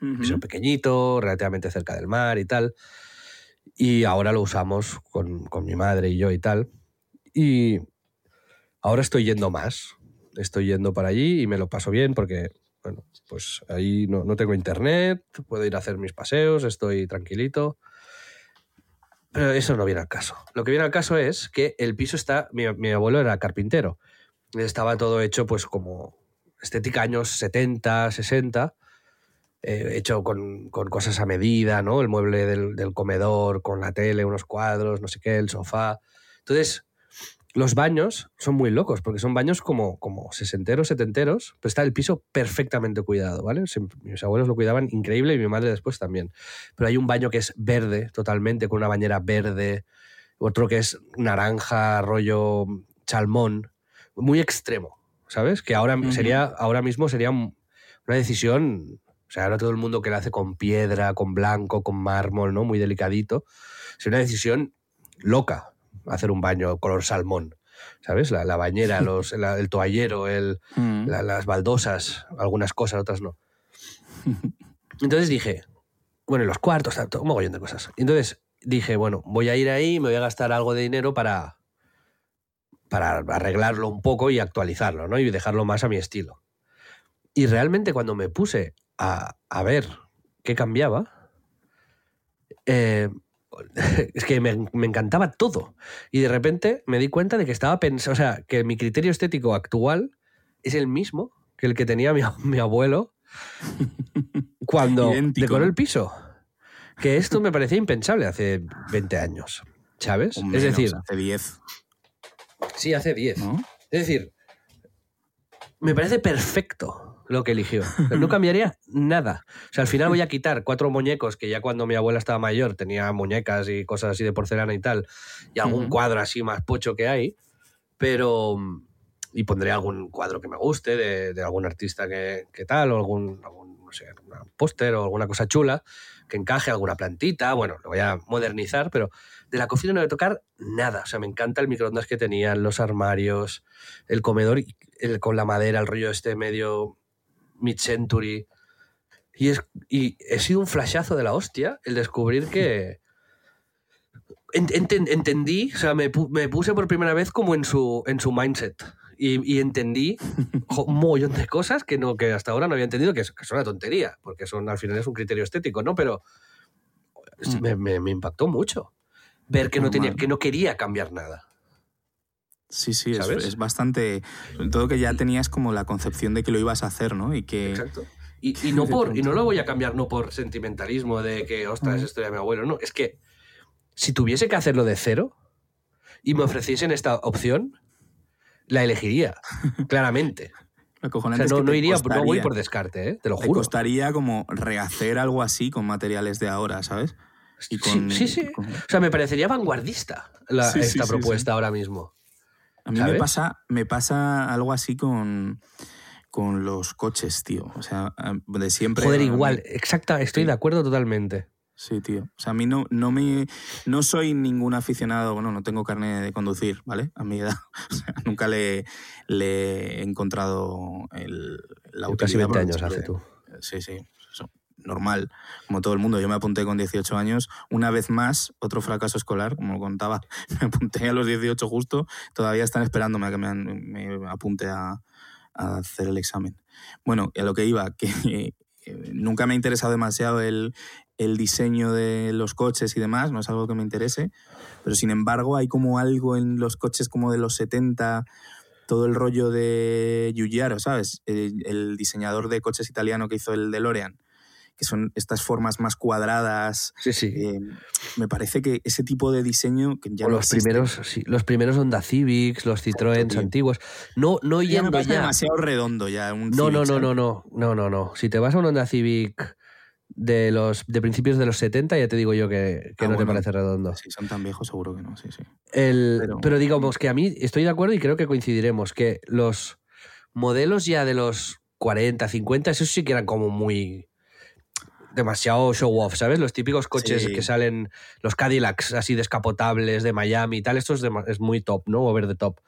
Uh -huh. Piso pequeñito, relativamente cerca del mar y tal. Y ahora lo usamos con, con mi madre y yo y tal. Y ahora estoy yendo más. Estoy yendo para allí y me lo paso bien porque, bueno, pues ahí no, no tengo internet, puedo ir a hacer mis paseos, estoy tranquilito. Pero eso no viene al caso. Lo que viene al caso es que el piso está. Mi, mi, abuelo era carpintero. Estaba todo hecho, pues, como estética años 70, 60. Eh, hecho con, con, cosas a medida, ¿no? El mueble del, del, comedor, con la tele, unos cuadros, no sé qué, el sofá. Entonces, los baños son muy locos, porque son baños como, como sesenteros, setenteros, pero está el piso perfectamente cuidado, ¿vale? Mis abuelos lo cuidaban increíble y mi madre después también. Pero hay un baño que es verde totalmente, con una bañera verde, otro que es naranja, rollo salmón, muy extremo, ¿sabes? Que ahora, uh -huh. sería, ahora mismo sería una decisión, o sea, ahora todo el mundo que la hace con piedra, con blanco, con mármol, ¿no? Muy delicadito, sería una decisión loca, hacer un baño color salmón. ¿Sabes? La, la bañera, los, la, el toallero, el, mm. la, las baldosas, algunas cosas, otras no. Entonces dije, bueno, los cuartos, un mogollón de cosas. Entonces dije, bueno, voy a ir ahí, me voy a gastar algo de dinero para, para arreglarlo un poco y actualizarlo, ¿no? Y dejarlo más a mi estilo. Y realmente cuando me puse a, a ver qué cambiaba, eh, es que me, me, encantaba todo. Y de repente me di cuenta de que estaba pensando, o sea, que mi criterio estético actual es el mismo que el que tenía mi, mi abuelo cuando Idéntico. decoró el piso. Que esto me parecía impensable hace 20 años, ¿sabes? Menos, es decir, hace 10. Sí, hace 10. ¿No? Es decir, me parece perfecto lo que eligió. No cambiaría nada. O sea, al final voy a quitar cuatro muñecos que ya cuando mi abuela estaba mayor tenía muñecas y cosas así de porcelana y tal, y algún uh -huh. cuadro así más pocho que hay, pero... Y pondré algún cuadro que me guste de, de algún artista que, que, tal, o algún, algún no sé, un póster o alguna cosa chula que encaje, alguna plantita, bueno, lo voy a modernizar, pero de la cocina no voy a tocar nada. O sea, me encanta el microondas que tenían, los armarios, el comedor el, con la madera, el rollo este medio mid-century. Y, es, y he sido un flashazo de la hostia el descubrir que. Ent, ent, entendí, o sea, me, me, puse por primera vez como en su, en su mindset. Y, y entendí un montón de cosas que, no, que hasta ahora no había entendido, que, es, que son una tontería, porque son, al final es un criterio estético, ¿no? Pero mm. me, me, me, impactó mucho ver que no, tenía, que no quería cambiar nada. Sí, sí, es, es, bastante. Todo que ya tenías como la concepción de que lo ibas a hacer, ¿no? Y que. Exacto. Y, y no por, y no lo voy a cambiar no por sentimentalismo de que, ostras, esto de mi abuelo, no. Es que si tuviese que hacerlo de cero y me ofreciesen esta opción, la elegiría, claramente. O sea, no, te iría, no voy por descarte, ¿eh? Te lo te juro. costaría como rehacer algo así con materiales de ahora, ¿sabes? Y Sí, con- sí, sí. con- O sea, me parecería vanguardista la- Sí, esta sí, propuesta ahora mismo. A mí me pasa, me pasa algo así con, con los coches, tío. O sea, de siempre. Joder, igual, exacta, estoy Sí. de acuerdo totalmente. Sí, tío. O sea, a mí no, no me. No soy ningún aficionado, bueno, no tengo carne de conducir, ¿vale? A mi edad. O sea, nunca le, le he encontrado el, la Yo casi utilidad 20 por el años hace tú. Sí, sí. Normal, como todo el mundo. Yo me apunté con 18 años. Una vez más, otro fracaso escolar, como contaba. Me apunté a los 18 justo. Todavía están esperándome a que me, apunte a, hacer el examen. Bueno, a lo que iba, que nunca me ha interesado demasiado el, diseño de los coches y demás, no es algo que me interese, pero sin embargo hay como algo en los coches como de los 70, todo el rollo de Giugiaro, ¿sabes? El, diseñador de coches italiano que hizo el DeLorean, que son estas formas más cuadradas. Sí, sí. eh, me parece que ese tipo de diseño que ya o no los existe, primeros, sí, los primeros Honda Civics, los Citroën antiguos. No, no ya me yendo parece ya. demasiado redondo ya. Un No, no, Civic, no, no, no, no, no, no. Si te vas a un Honda Civic de los de principios de los 70, ya te digo yo que, que Ah, no te parece redondo. Si son tan viejos, seguro que no, sí, sí. El- Pero- pero... digamos que a mí estoy de acuerdo y creo que coincidiremos que los modelos ya de los 40, 50, esos sí que eran como muy demasiado show off, ¿sabes? Los típicos coches Sí. que salen, los Cadillacs así descapotables de Miami y tal, esto es, muy top, ¿no? Over the top.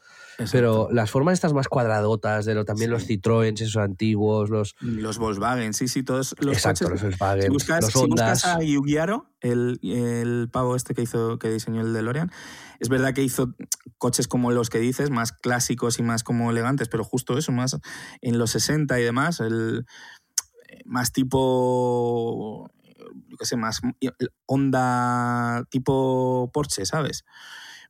Pero las formas estas más cuadradotas, de lo, también los. Citroën, esos antiguos, los... Los Volkswagen, sí, sí, todos los exacto, coches. los Volkswagen, Si buscas, los si buscas a Yugiaro, el, el pavo este que hizo, que diseñó el DeLorean, es verdad que hizo coches como los que dices, más clásicos y más como elegantes, pero justo eso, más en los 60 y demás, el, más tipo, yo qué sé, más Honda tipo Porsche, ¿sabes?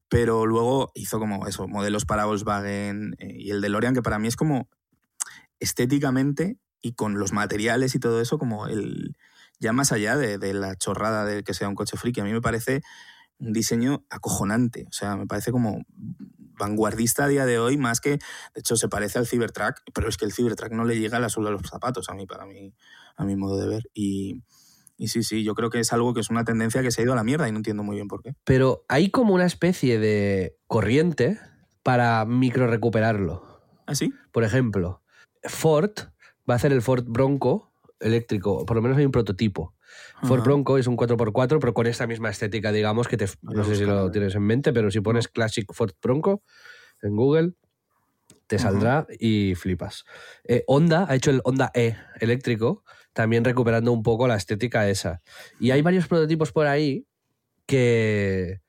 Pero luego hizo como eso, modelos para Volkswagen eh, y el DeLorean, que para mí es como estéticamente y con los materiales y todo eso, como el ya más allá de, de la chorrada de que sea un coche friki, a mí me parece un diseño acojonante, o sea, me parece como vanguardista a día de hoy, más que, de hecho, se parece al Cybertruck, pero es que el Cybertruck no le llega a la suela de los zapatos a mí, para mí, a mi modo de ver. Y, y sí, sí, yo creo que es algo que es una tendencia que se ha ido a la mierda y no entiendo muy bien por qué. Pero hay como una especie de corriente para micro recuperarlo. ¿Ah, sí? Por ejemplo, Ford va a hacer el Ford Bronco eléctrico, por lo menos hay un prototipo. Ford. Bronco es un 4x4, pero con esta misma estética, digamos, que te, no sé si lo tienes en mente, pero si pones Classic Ford Bronco en Google, te saldrá y flipas. Eh, Honda ha hecho el Honda E eléctrico, también recuperando un poco la estética esa. Y hay varios prototipos por ahí que,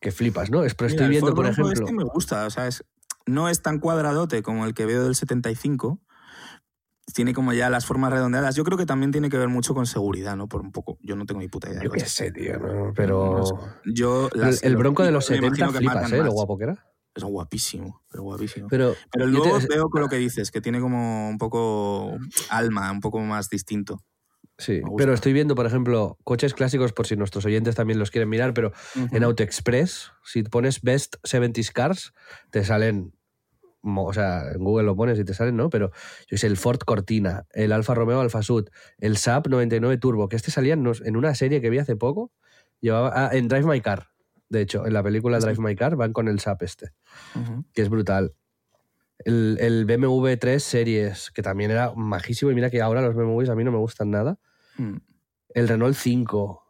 que flipas, ¿no? Es- Pero Mira, estoy viendo, por ejemplo... Este me gusta, o sea, es, no es tan cuadradote como el que veo del 75. Tiene como ya las formas redondeadas. Yo creo que también tiene que ver mucho con seguridad, ¿no? Por un poco. Yo no tengo ni puta idea. de Yo qué sé, tío, ¿no? pero... No sé. Yo, El, las- el Bronco de los típicos me 70 imagino que flipas, ¿eh? Lo guapo que era. Es guapísimo, pero guapísimo. Pero, Pero te- luego veo con lo que dices, que tiene como un poco alma, un poco más distinto. Sí, pero estoy viendo, por ejemplo, coches clásicos, por si nuestros oyentes también los quieren mirar, pero en. AutoExpress, si pones Best 70s Cars, te salen, o sea, en Google lo pones y te salen, ¿no? Pero yo sé, el Ford Cortina, el Alfa Romeo Alfa Sud, el Saab 99 Turbo, que este salía en una serie que vi hace poco, llevaba, ah, en Drive My Car, de hecho, en la película Drive My Car van con el Saab este, que es brutal. El, el BMW 3 Series, que también era majísimo, y mira que ahora los BMWs a mí no me gustan nada. Mm. El Renault 5.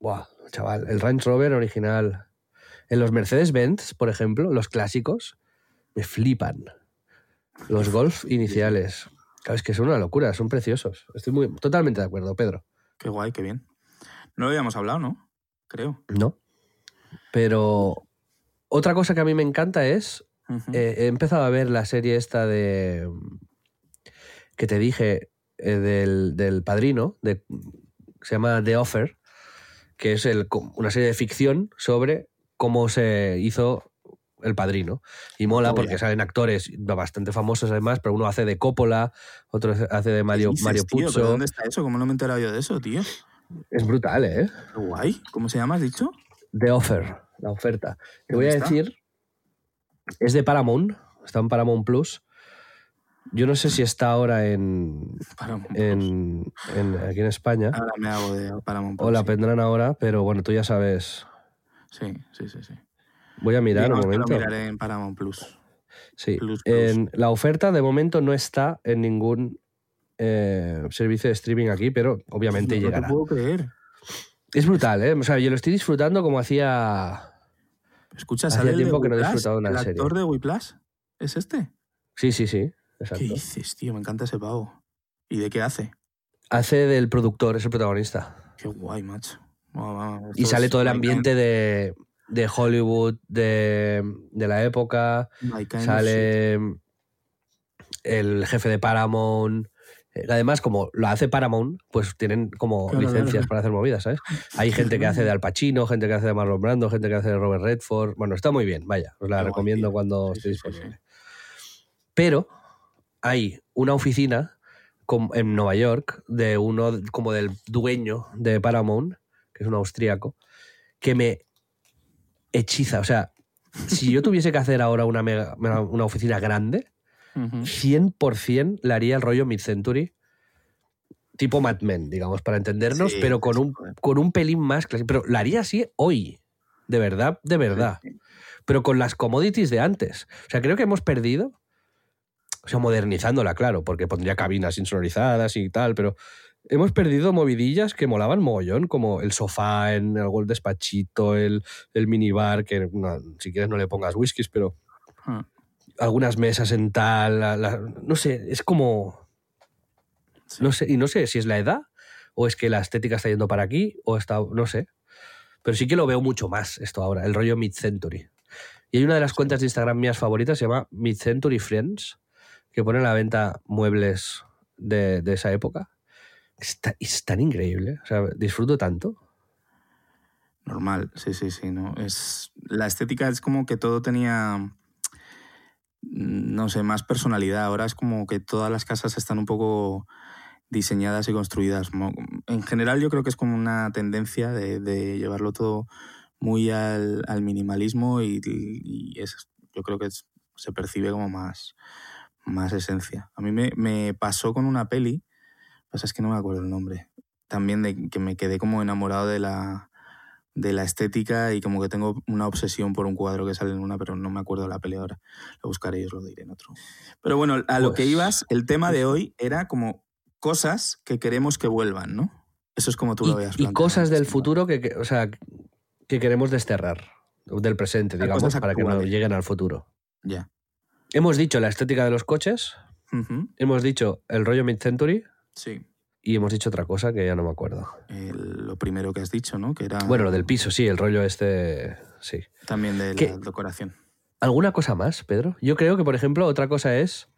Buah, chaval. El Range Rover original. En los Mercedes-Benz, por ejemplo, los clásicos, me flipan. Los Golf iniciales. Claro, es que son una locura, son preciosos. Estoy muy, totalmente de acuerdo, Pedro. Qué guay, qué bien. No lo habíamos hablado, ¿no? Creo. ¿No? Pero otra cosa que a mí me encanta es. Eh, he empezado a ver la serie esta de. que te dije, eh, del, del padrino, de, se llama The Offer, que es el, una serie de ficción sobre cómo se hizo el padrino. Y mola porque salen actores bastante famosos además, pero uno hace de Coppola, otro hace de Mario, ¿Qué dices, Mario Puzo. ¿Dónde está eso? ¿Cómo no me he enterado yo de eso, tío? Es brutal, ¿eh? Guay. ¿Cómo se llama, has dicho? The Offer, la oferta. Te ¿Dónde voy a está? decir, es de Paramount, está en Paramount Plus. Yo no sé si está ahora en, Paramount Plus. en, en- aquí en España Ahora me hago de Paramount o Plus, la sí. vendrán ahora, pero bueno, tú ya sabes. Sí, sí, sí. sí. Voy a mirar Digamos un que lo momento. miraré en Paramount Plus. Sí. Plus, plus. En, la oferta de momento no está en ningún eh, servicio de streaming aquí, pero obviamente no llegará. te puedo creer. Es brutal, ¿eh? O sea, yo lo estoy disfrutando como hacía. Escucha, Hacía ¿sale el de tiempo que no he disfrutado de una ¿El serie. actor de Whiplash? ¿Es este? Sí, sí, sí. ¿Qué Exacto. dices, tío? Me encanta ese pavo. ¿Y de qué hace? Hace del productor, es el protagonista. Qué guay, macho. Y sale todo el ambiente de, de Hollywood, de, de la época. Sale el jefe de Paramount. Eh, Además, como lo hace Paramount, pues tienen como Claro, licencias claro. para hacer movidas, ¿sabes? Hay gente que hace de Al Pacino, gente que hace de Marlon Brando, gente que hace de Robert Redford. Bueno, está muy bien, vaya, os la Qué recomiendo cuando Sí, esté sí, disponible. Pero hay una oficina en Nueva York de uno como del dueño de Paramount, que es un austríaco, que me hechiza. O sea, si yo tuviese que hacer ahora una, mega- una oficina grande, Ujú. 100% le haría el rollo mid-century, tipo Mad Men, digamos, para entendernos, Sí, pero con un, con un pelín más clásico. Pero la haría así hoy, de verdad, de verdad. Pero con las commodities de antes. O sea, creo que hemos perdido, o sea, modernizándola, claro, porque pondría cabinas insonorizadas y tal, pero hemos perdido movidillas que molaban mogollón, como el sofá en algún despachito, el, el minibar, que no, si quieres no le pongas whiskies, pero Ah, algunas mesas en tal, la- la- no sé, es como, sí. no sé, y no sé si es la edad o es que la estética está yendo para aquí o está, no sé, pero sí que lo veo mucho más esto ahora, el rollo mid-century. Y hay una de las cuentas de Instagram mías favoritas, se llama Mid-Century Friends, que pone a la venta muebles de, de esa época. Es tan increíble, o sea, disfruto tanto. Normal, sí, sí, sí. No. Es, la estética es como que todo tenía, mm, no sé, más personalidad. Ahora es como que todas las casas están un poco diseñadas y construidas. En general yo creo que es como una tendencia de, llevarlo todo muy al, al minimalismo y, es, yo creo que se percibe como más, más esencia. A mí me pasó con una peli, pasa es que no me acuerdo el nombre, también de que me quedé como enamorado de la, de la estética y como que tengo una obsesión por un cuadro que sale en una, pero no me acuerdo la peli ahora. Lo buscaré y os lo diré en otro. Pero bueno, a lo que Pues- ibas, el tema de hoy era como cosas que queremos que vuelvan, ¿no? Eso es como tú lo veas. y cosas del futuro que, que- o sea, que queremos desterrar, del presente, digamos, para que no lleguen al futuro. Ya. Hemos dicho la estética de los coches, hemos dicho el rollo mid-century Sí. y hemos dicho otra cosa que ya no me acuerdo. El- lo primero que has dicho, ¿no? Que era Bueno, lo del piso, sí, el rollo este, sí. también de ¿Qué? la decoración. ¿Alguna cosa más, Pedro? Yo creo que, por ejemplo, otra cosa es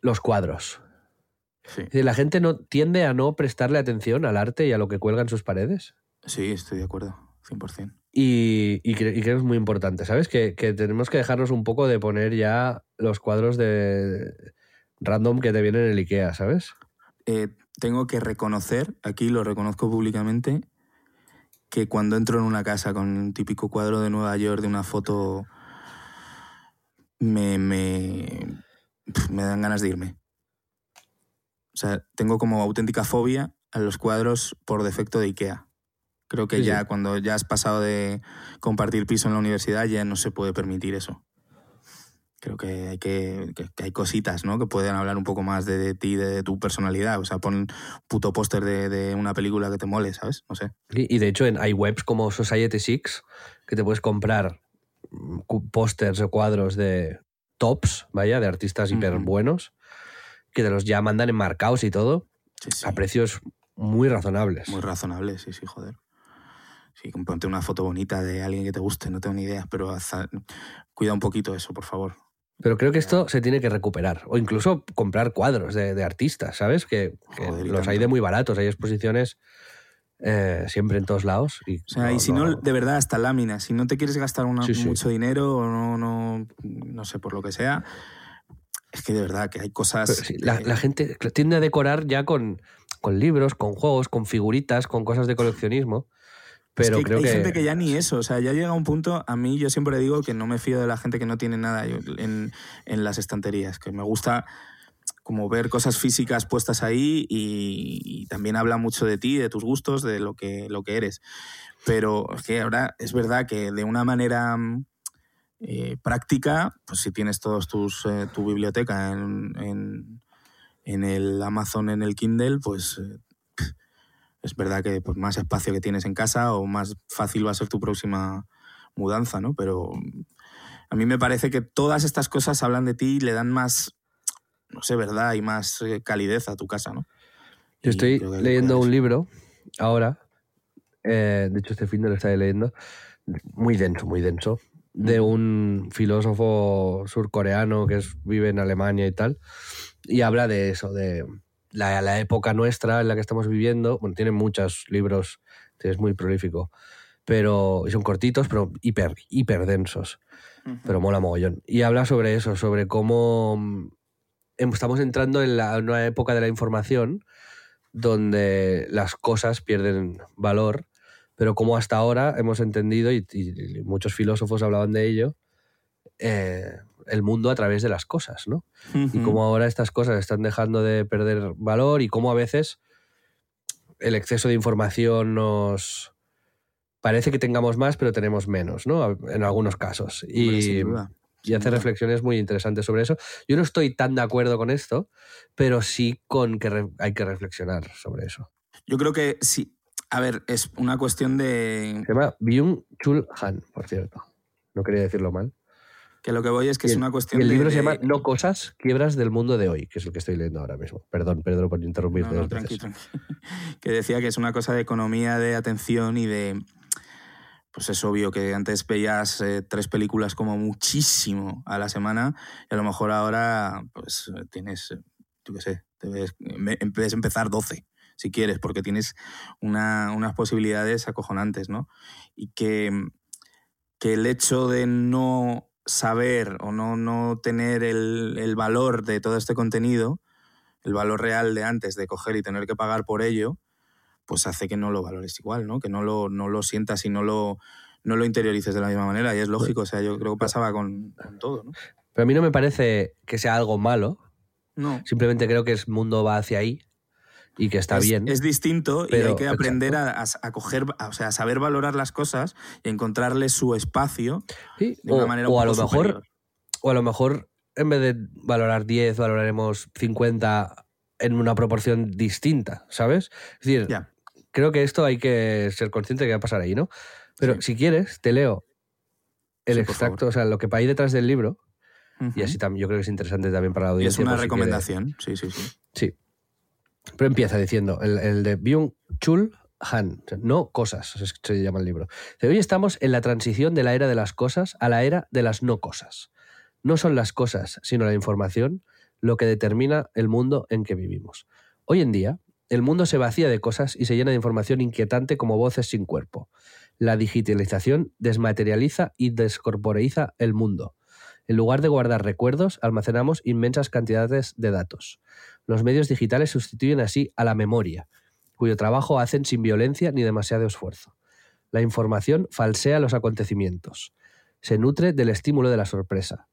los cuadros. Sí. La gente no tiende a no prestarle atención al arte y a lo que cuelga en sus paredes. sí, estoy de acuerdo, 100%. Y, y, cre- y creo que es muy importante, ¿sabes? Que, que tenemos que dejarnos un poco de poner ya los cuadros de random que te vienen en el IKEA, ¿sabes? Eh, tengo que reconocer, aquí lo reconozco públicamente, que cuando entro en una casa con un típico cuadro de Nueva York de una foto, me, me, me dan ganas de irme. O sea, tengo como auténtica fobia a los cuadros por defecto de IKEA. Creo que Sí, ya sí. cuando ya has pasado de compartir piso en la universidad ya no se puede permitir eso. Creo que hay, que, que- hay cositas, ¿no? Que pueden hablar un poco más de, de ti, de, tu personalidad. O sea, pon puto póster de, de una película que te mole, ¿sabes? No sé. Y, y de hecho en, hay webs como Society Six que te puedes comprar mm, pósters o cuadros de tops, vaya, de artistas hiper buenos, que te los ya mandan enmarcados y todo Sí, sí. a precios muy razonables. Muy razonable, sí, sí, joder. Sí, ponte una foto bonita de alguien que te guste, no tengo ni idea, pero cuida un poquito eso, por favor. Pero creo que esto se tiene que recuperar. O incluso comprar cuadros de, de artistas, ¿sabes? Que, que Joder, y los hay de muy baratos. Hay exposiciones eh, siempre en todos lados. Y O sea, y si no, de verdad, hasta láminas. Si no te quieres gastar una- Sí, sí. mucho dinero o no, no, no sé, por lo que sea, es que de verdad que hay cosas... Sí, la, la gente tiende a decorar ya con, con libros, con juegos, con figuritas, con cosas de coleccionismo. Es Pero que creo hay que. gente que ya ni eso, o sea, ya llega un punto, a mí yo siempre digo que no me fío de la gente que no tiene nada en, en las estanterías, que me gusta como ver cosas físicas puestas ahí y, también habla mucho de ti, de tus gustos, de lo que, lo que eres. Pero es que ahora es verdad que de una manera eh, práctica, pues si tienes todos tus eh, tu biblioteca en, en, el Amazon, en el Kindle, pues eh, es verdad que pues, más espacio que tienes en casa o más fácil va a ser tu próxima mudanza, ¿no? Pero a mí me parece que todas estas cosas hablan de ti y le dan más no sé, verdad y más eh, calidez a tu casa, ¿no? Yo estoy leyendo un libro ahora, eh, de hecho este fin de lo estoy leyendo, muy denso, muy denso, de un filósofo surcoreano que vive en Alemania y tal, y habla de eso, de la, la, época nuestra en la que estamos viviendo. Bueno, tiene muchos libros, es muy prolífico, pero son cortitos, pero hiper, hiper densos, pero mola mogollón. Y habla sobre eso, sobre cómo Em, estamos entrando en la, una época de la información donde las cosas pierden valor, pero como hasta ahora hemos entendido, y, muchos filósofos hablaban de ello, eh, el mundo a través de las cosas, ¿no? Y cómo ahora estas cosas están dejando de perder valor y cómo a veces el exceso de información nos parece que tengamos más, pero tenemos menos, ¿no? En algunos casos. Y, y hace reflexiones muy interesantes sobre eso. Yo no estoy tan de acuerdo con esto, pero sí con que hay que reflexionar sobre eso. Yo creo que sí. A ver, es una cuestión de. Se llama Byung Chul Han, por cierto. No quería decirlo mal. Que lo que voy es que es una cuestión el libro se llama No cosas, quiebras del mundo de hoy, que es el que estoy leyendo ahora mismo. Perdón, Pedro, por interrumpirte. No, Que decía que es una cosa de economía de atención y de pues es obvio que antes veías eh, tres películas como muchísimo a la semana y a lo mejor ahora pues eh, tienes, eh, yo qué sé, debes, puedes empezar 12 si quieres, porque tienes unas posibilidades acojonantes, ¿no? Y que, que, el hecho de no saber o no, no tener el, el valor de todo este contenido, el valor real de antes de coger y tener que pagar por ello, pues hace que no lo valores igual, ¿no? Que no lo, no lo sientas y no lo, no lo interiorices de la misma manera. Y es lógico, o sea, yo creo que pasaba con, todo, ¿no? Pero a mí no me parece que sea algo malo. No. Simplemente creo que el mundo va hacia ahí y que está bien. Es distinto y hay que aprender a, a, coger, o sea, a saber valorar las cosas y encontrarle su espacio de una manera o a lo mejor O a lo mejor, en vez de valorar 10, valoraremos 50 en una proporción distinta, ¿sabes? Es decir, creo que esto hay que ser consciente de que va a pasar ahí, ¿no? Pero si quieres, te leo el extracto, o sea, lo que hay detrás del libro, y así también yo creo que es interesante también para la audiencia. Y es una recomendación, sí, sí, sí. Sí. Pero empieza diciendo, el, de Byung Chul Han, no cosas, se llama el libro. hoy estamos en la transición de la era de las cosas a la era de las no cosas. No son las cosas, sino la información, lo que determina el mundo en que vivimos. Hoy en día, el mundo se vacía de cosas y se llena de información inquietante como voces sin cuerpo. La digitalización desmaterializa y descorporeiza el mundo. En lugar de guardar recuerdos, almacenamos inmensas cantidades de datos. Los medios digitales sustituyen así a la memoria, cuyo trabajo hacen sin violencia ni demasiado esfuerzo. La información falsea los acontecimientos. Se nutre del estímulo de la sorpresa.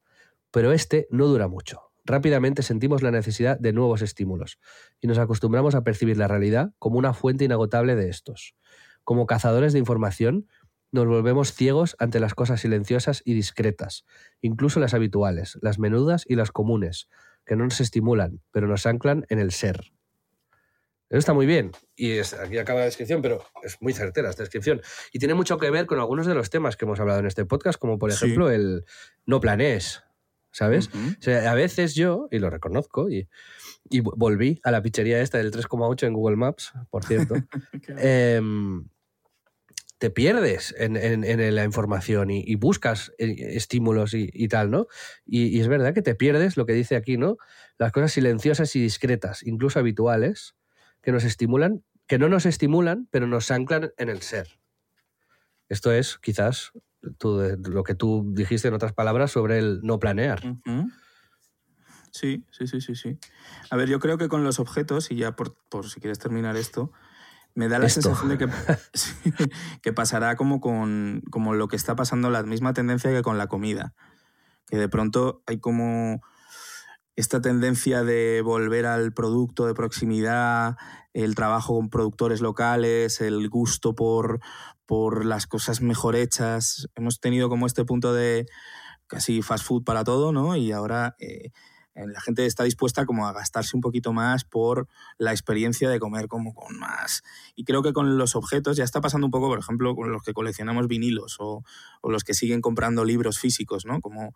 Pero este no dura mucho rápidamente sentimos la necesidad de nuevos estímulos y nos acostumbramos a percibir la realidad como una fuente inagotable de estos. Como cazadores de información, nos volvemos ciegos ante las cosas silenciosas y discretas, incluso las habituales, las menudas y las comunes, que no nos estimulan, pero nos anclan en el ser. Eso está muy bien. Y aquí acaba la descripción, pero es muy certera esta descripción. Y tiene mucho que ver con algunos de los temas que hemos hablado en este podcast, como por ejemplo el no planees. ¿sabes? a veces yo, y lo reconozco, y, volví a la pichería esta del 3,8 en Google Maps, por cierto, te pierdes en, la información y, buscas eh, estímulos y, tal, ¿no? Y, es verdad que te pierdes lo que dice aquí, ¿no? Las cosas silenciosas y discretas, incluso habituales, que nos estimulan, que no nos estimulan, pero nos anclan en el ser. Esto es quizás lo que tú dijiste en otras palabras sobre el no planear. Sí, sí, sí, sí, sí. A ver, yo creo que con los objetos, y ya por, si quieres terminar esto, me da la sensación de que, que pasará como con como lo que está pasando, la misma tendencia que con la comida. Que de pronto hay como esta tendencia de volver al producto de proximidad, el trabajo con productores locales, el gusto por, por las cosas mejor hechas. Hemos tenido como este punto de casi fast food para todo, ¿no? Y ahora eh, la gente está dispuesta como a gastarse un poquito más por la experiencia de comer como con más. Y creo que con los objetos ya está pasando un poco, por ejemplo, con los que coleccionamos vinilos o, o los que siguen comprando libros físicos, ¿no? Como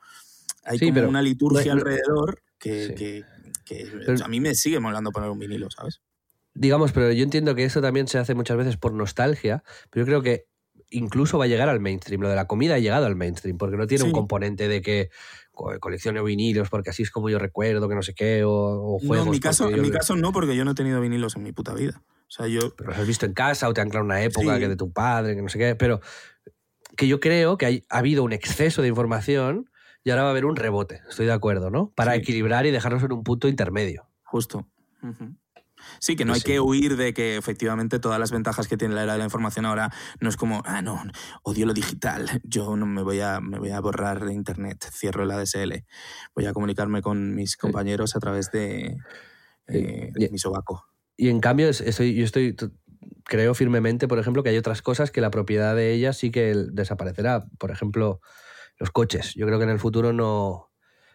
hay Sí, como pero- una liturgia no- alrededor que, Sí. que- que Pero- a mí me sigue molando poner un vinilo, ¿sabes? Digamos, pero yo entiendo que esto también se hace muchas veces por nostalgia, pero yo creo que incluso va a llegar al mainstream. Lo de la comida ha llegado al mainstream, porque no tiene un componente de que co- coleccione vinilos, porque así es como yo recuerdo, que no sé qué, o, o No, juegos. en mi, caso, en mi caso no, porque yo no he tenido vinilos en mi puta vida. O sea, yo... Pero los has visto en casa o te han creado una época Sí. que de tu padre, que no sé qué, pero que yo creo que hay- ha habido un exceso de información y ahora va a haber un rebote, estoy de acuerdo, ¿no? Para Sí. equilibrar y dejarnos en un punto intermedio. Justo. Ujú. Sí, que no Pues hay que huir de que efectivamente todas las ventajas que tiene la era de la información ahora no es como, ah, no, odio lo digital, yo no me voy a, me voy a borrar de internet, cierro el ADSL, voy a comunicarme con mis compañeros a través de, eh, mi sobaco. Y en cambio, es- estoy, yo estoy, creo firmemente, por ejemplo, que hay otras cosas que la propiedad de ellas sí que desaparecerá. Por ejemplo, los coches. Yo creo que en el futuro no,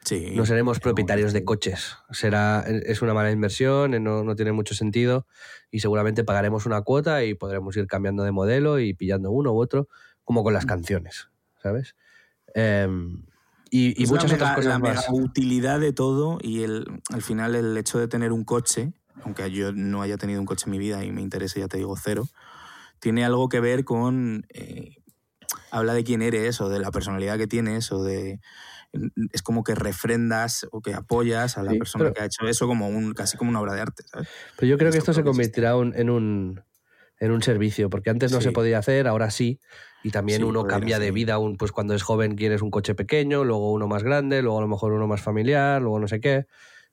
Sí. no seremos propietarios de coches. Será, es una mala inversión, eh, no, no tiene mucho sentido y seguramente pagaremos una cuota y podremos ir cambiando de modelo y pillando uno u otro, como con las canciones, ¿sabes? Em, y, y Es muchas la otras cosas la más. mega utilidad de todo y el, al final el hecho de tener un coche, aunque yo no haya tenido un coche en mi vida y me interese, ya te digo, cero, tiene algo que ver con... eh, habla de quién eres o de la personalidad que tienes o de... Es como que refrendas o que apoyas a la Sí, persona pero- que ha hecho eso como un casi como una obra de arte, ¿sabes? Pero yo creo que Esto esto se convertirá un- en, un, en un servicio, porque antes no Sí. se podía hacer, ahora sí. Y también Sí, uno cambia de vida, un, pues cuando es joven quieres un coche pequeño, luego uno más grande, luego a lo mejor uno más familiar, luego no sé qué.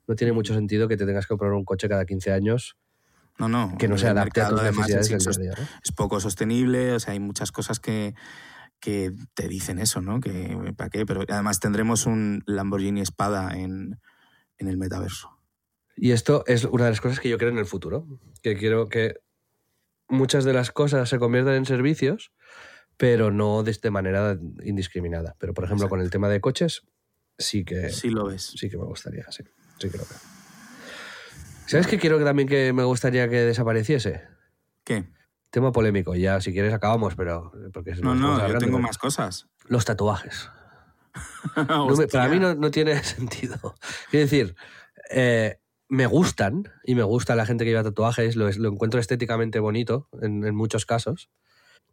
No tiene mucho sentido que te tengas que comprar un coche cada 15 años No, no. que no se adapte a tus además, necesidades es, del día a día. ¿no? es poco sostenible, o sea, hay muchas cosas que, que te dicen eso, ¿no? Que para qué, pero además tendremos un Lamborghini Espada en, en el metaverso. Y esto es una de las cosas que yo creo en el futuro, que quiero que muchas de las cosas se conviertan en servicios, pero no de, de manera indiscriminada. Pero, por ejemplo, con el tema de coches, sí que, Sí lo ves. sí que me gustaría, sí. Sí que lo veo. ¿Sabes qué quiero que también que me gustaría que desapareciese? ¿Qué? Tema polémico, ya si quieres acabamos, pero... Porque No, no, yo tengo más cosas. Los tatuajes. No me- para mí no, no tiene sentido. Quiero decir, eh, me gustan y me gusta la gente que lleva tatuajes, lo, encuentro estéticamente bonito en, en muchos casos,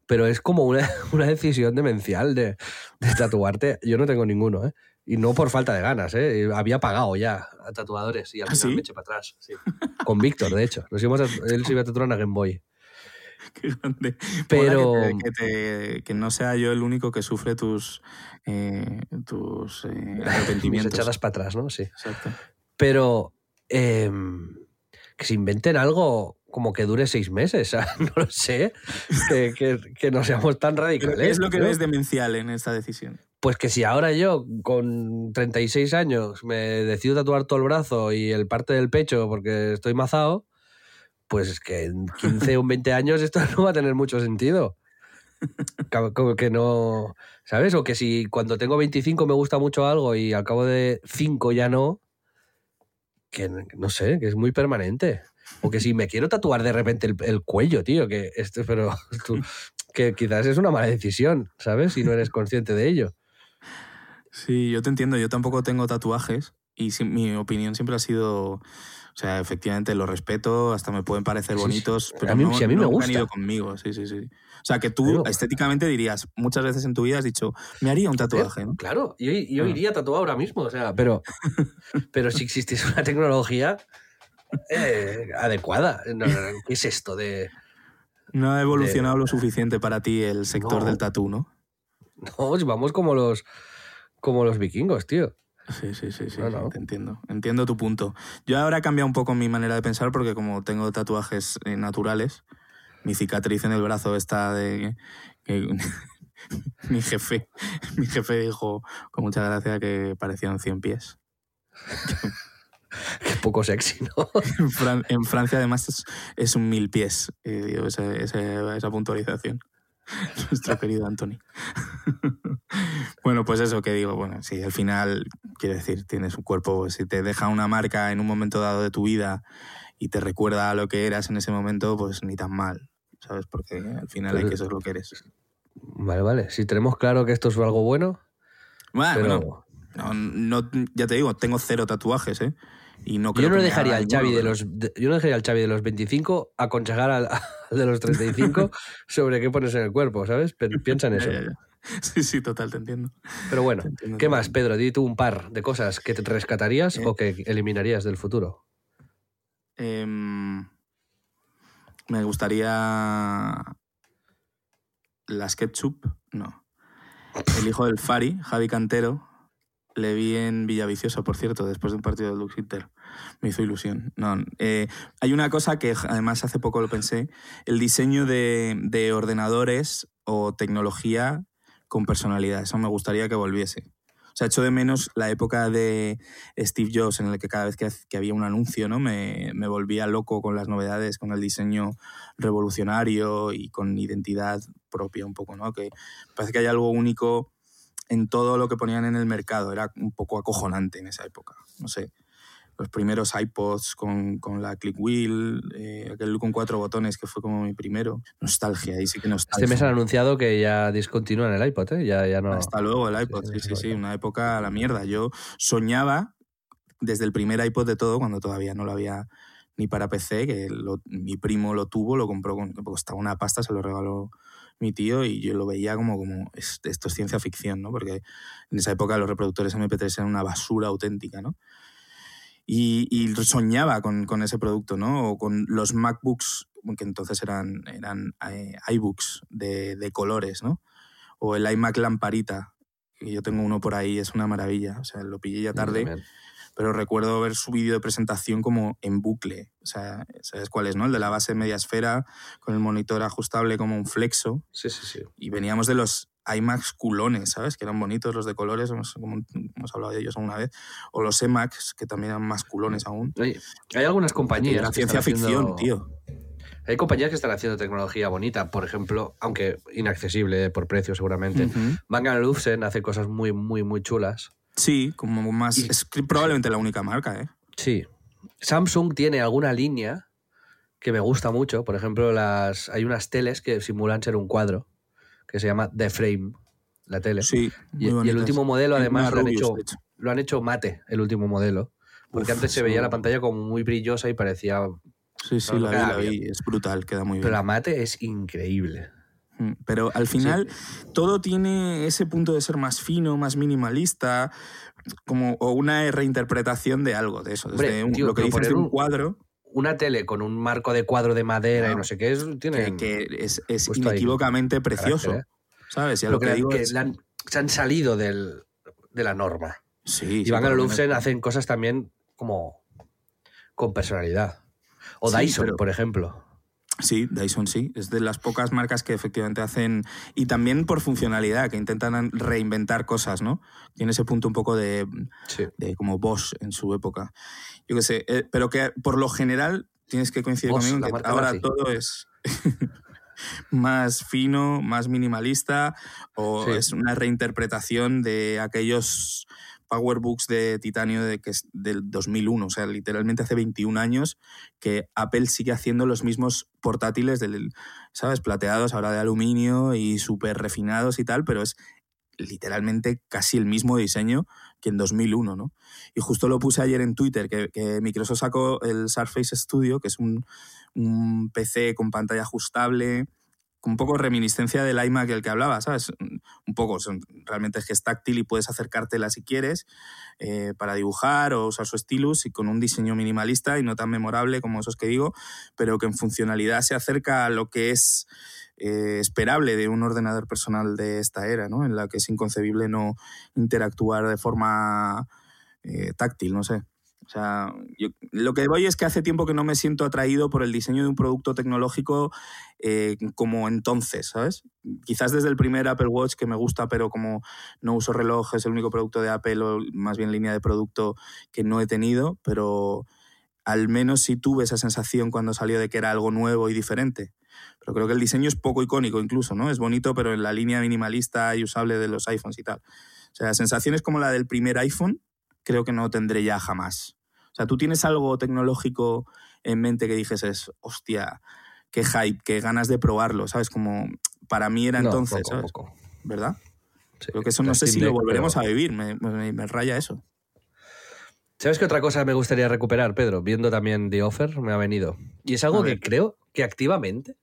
pero es como una, una decisión demencial de, de tatuarte. Yo no tengo ninguno, ¿eh? Y no por falta de ganas, ¿eh? Había pagado ya a tatuadores y al ¿Ah, final sí? me eché para atrás. sí. Con Víctor, de hecho. Nos íbamos a- él se iba a tatuar una Game Boy. Qué grande. Pero- Que, te- que te- que no sea yo el único que sufre tus, eh, tus eh, arrepentimientos. echadas para atrás, ¿no? Sí. Exacto. pero em, que se inventen algo como que dure seis meses, ¿sabes? no lo sé, que, que- que no seamos tan radicales. ¿Qué es lo que ves demencial en esta decisión? Pues que si ahora yo, con 36 años, me decido tatuar todo el brazo y el parte del pecho porque estoy mazado, pues es que en 15 o 20 años esto no va a tener mucho sentido. Como que no, ¿sabes? O que si cuando tengo 25 me gusta mucho algo y al cabo de 5 ya no, que no sé, que es muy permanente. O que si me quiero tatuar de repente el, el cuello, tío, que esto, pero tú- que quizás es una mala decisión, ¿sabes? Si no eres consciente de ello. Sí, yo te entiendo. Yo tampoco tengo tatuajes y mi opinión siempre ha sido, o sea, efectivamente lo respeto, hasta me pueden parecer Sí, sí. bonitos, pero A mí- no, sí, a mí me gusta. han ido conmigo. Sí, sí, sí. O sea, que tú Pero- estéticamente dirías, muchas veces en tu vida has dicho, me haría un tatuaje, ¿no? Claro, yo, yo Ah. iría tatuado ahora mismo, o sea, pero, pero si existiese una tecnología eh, adecuada. ¿Qué es esto de.? No ha evolucionado lo suficiente para ti el sector No. del tatú, ¿no? No, vamos como los, como los vikingos, tío. Sí, sí, sí, sí, te entiendo. Entiendo tu punto. Yo ahora he cambiado un poco mi manera de pensar porque como tengo tatuajes eh, naturales, mi cicatriz en el brazo está de... que- mi jefe mi jefe dijo con mucha gracia que parecían 100 pies. Qué poco sexy, ¿no? En, Fran- en Francia, además, es, es un mil pies, eh, digo, esa, esa- esa puntualización. Nuestro querido Anthony. bueno, pues eso que digo, bueno, sí, al final, quiero decir, tienes un cuerpo, si te deja una marca en un momento dado de tu vida y te recuerda a lo que eras en ese momento, pues ni tan mal, ¿sabes? Porque al final hay Pero- que eso es lo que eres. Vale, vale. Si tenemos claro que esto es algo bueno, Bueno, pero bueno, no, no- ya te digo, tengo cero tatuajes, ¿eh? Y no creo yo no que dejaría al Xavi de los de- yo no dejaría al Xavi de los 25 aconsejar al, al de los 35 sobre qué pones en el cuerpo, ¿sabes? Pero piensa en eso. Ya, ya, ya. Sí, sí, total, te entiendo. Pero bueno, entiendo ¿qué más. Pedro? Di tú un par de cosas que te rescatarías Eh. o que eliminarías del futuro. Em, me gustaría. Las ketchup, no. El hijo del Fari, Javi Cantero, le vi en Villaviciosa, por cierto, después de un partido del Lux Inter. Me hizo ilusión. No, eh, hay una cosa que además hace poco lo pensé: el diseño de, de ordenadores o tecnología con personalidad. Eso me gustaría que volviese. O sea, echo de menos la época de Steve Jobs, en la que cada vez que, había un anuncio, ¿no? Me, me volvía loco con las novedades, con el diseño revolucionario y con identidad propia un poco, ¿no? Que parece que hay algo único en todo lo que ponían en el mercado. Era un poco acojonante en esa época. No sé. Los primeros iPods con, con la click wheel, eh, aquel con cuatro botones que fue como mi primero. Nostalgia, ahí sí que nostalgia. Este mes han anunciado que ya discontinúan el iPod, ¿eh? Ya, ya no. Hasta luego el iPod, Sí, sí, sí, una época a la mierda. Yo soñaba desde el primer iPod de todo, cuando todavía no lo había ni para PC, que lo- mi primo lo tuvo, lo compró, con, costaba una pasta, se lo regaló mi tío y yo lo veía como, como "Es- esto es ciencia ficción, ¿no? Porque en esa época los reproductores MP3 eran una basura auténtica, ¿no? Y, y soñaba con, con ese producto, ¿no? O con los MacBooks, que entonces eran, eran eh, iBooks de, de colores, ¿no? O el iMac Lamparita, que yo tengo uno por ahí, es una maravilla. O sea, lo pillé ya tarde. Pero recuerdo ver su vídeo de presentación como en bucle. O sea, ¿sabes cuál es, no? El de la base media esfera, con el monitor ajustable como un flexo. Sí, sí, sí. Y veníamos de los iMacs culones, ¿sabes? Que eran bonitos los de colores, hemos, como hemos hablado de ellos alguna vez. O los Emacs, que también eran más culones aún. Oye, hay algunas compañías. Que ciencia ficción, haciendo- tío. Hay compañías que están haciendo tecnología bonita, por ejemplo, aunque inaccesible por precio seguramente. Bang Olufsen hace cosas muy, muy, muy chulas. Sí, como más... Y- Es probablemente la única marca, ¿eh? Sí. Samsung tiene alguna línea que me gusta mucho. Por ejemplo, las hay unas teles que simulan ser un cuadro, que se llama The Frame, la tele. Sí, y, el último modelo, además, lo han, hecho, lo han hecho mate, el último modelo. Porque Uf, antes se veía la pantalla como muy brillosa y parecía... Sí, sí, No, la vi, la vi. Es brutal, queda muy bien. Pero la mate es increíble. Mm, Pero al final todo tiene ese punto de ser más fino, más minimalista, como o una reinterpretación de algo de eso. Desde Hombre, un- tío, lo que dices de un cuadro, Una tele con un marco de cuadro de madera y Claro. no sé qué, es, tiene... que, que es, inequívocamente precioso. carácter, ¿eh? ¿Sabes? Y a Pero lo que, que, digo que es- han- se han salido del- de la norma. Sí, Y Van lo Olufsen menos. hacen cosas también como con personalidad. O Sí, Dyson, pero- por ejemplo. Sí, Dyson sí. Es de las pocas marcas que efectivamente hacen. Y también por funcionalidad, que intentan reinventar cosas, ¿no? Tiene ese punto un poco de, Sí. de como Bosch en su época. Yo qué sé, eh, pero que por lo general tienes que coincidir Bosch, conmigo en que ahora nazi. todo es más fino, más minimalista o Sí. es una reinterpretación de aquellos powerbooks de titanio de que es del 2001, o sea, literalmente hace 21 años que Apple sigue haciendo los mismos portátiles del, ¿sabes? plateados ahora de aluminio y súper refinados y tal, pero es literalmente casi el mismo diseño que en 2001, ¿no? Y justo lo puse ayer en Twitter, que, Microsoft sacó el Surface Studio, que es un, PC con pantalla ajustable, un poco reminiscencia del iMac del que hablaba, ¿sabes? Un poco, son- realmente es que es táctil y puedes acercártela si quieres eh, para dibujar o usar su stylus y con un diseño minimalista y no tan memorable como esos que digo, pero que en funcionalidad se acerca a lo que es eh, esperable de un ordenador personal de esta era, ¿no? En la que es inconcebible no interactuar de forma eh, táctil, no sé. O sea, yo, lo que voy es que hace tiempo que no me siento atraído por el diseño de un producto tecnológico eh, como entonces, ¿sabes? Quizás desde el primer Apple Watch que me gusta, pero como no uso reloj, es el único producto de Apple o más bien línea de producto que no he tenido, pero al menos sí tuve esa sensación cuando salió de que era algo nuevo y diferente. Pero creo que el diseño es poco icónico incluso, ¿no? Es bonito, pero en la línea minimalista y usable de los iPhones y tal. O sea, sensaciones como la del primer iPhone creo que no tendré ya jamás. O sea, tú tienes algo tecnológico en mente que dijes hostia, qué hype, qué ganas de probarlo, ¿sabes? Como para mí era entonces, ¿sabes? ¿Verdad? creo que eso no sé si lo volveremos a vivir, me, me raya eso. ¿Sabes qué otra cosa me gustaría recuperar, Pedro? Viendo también The Offer, me ha venido. Y es algo que creo que activamente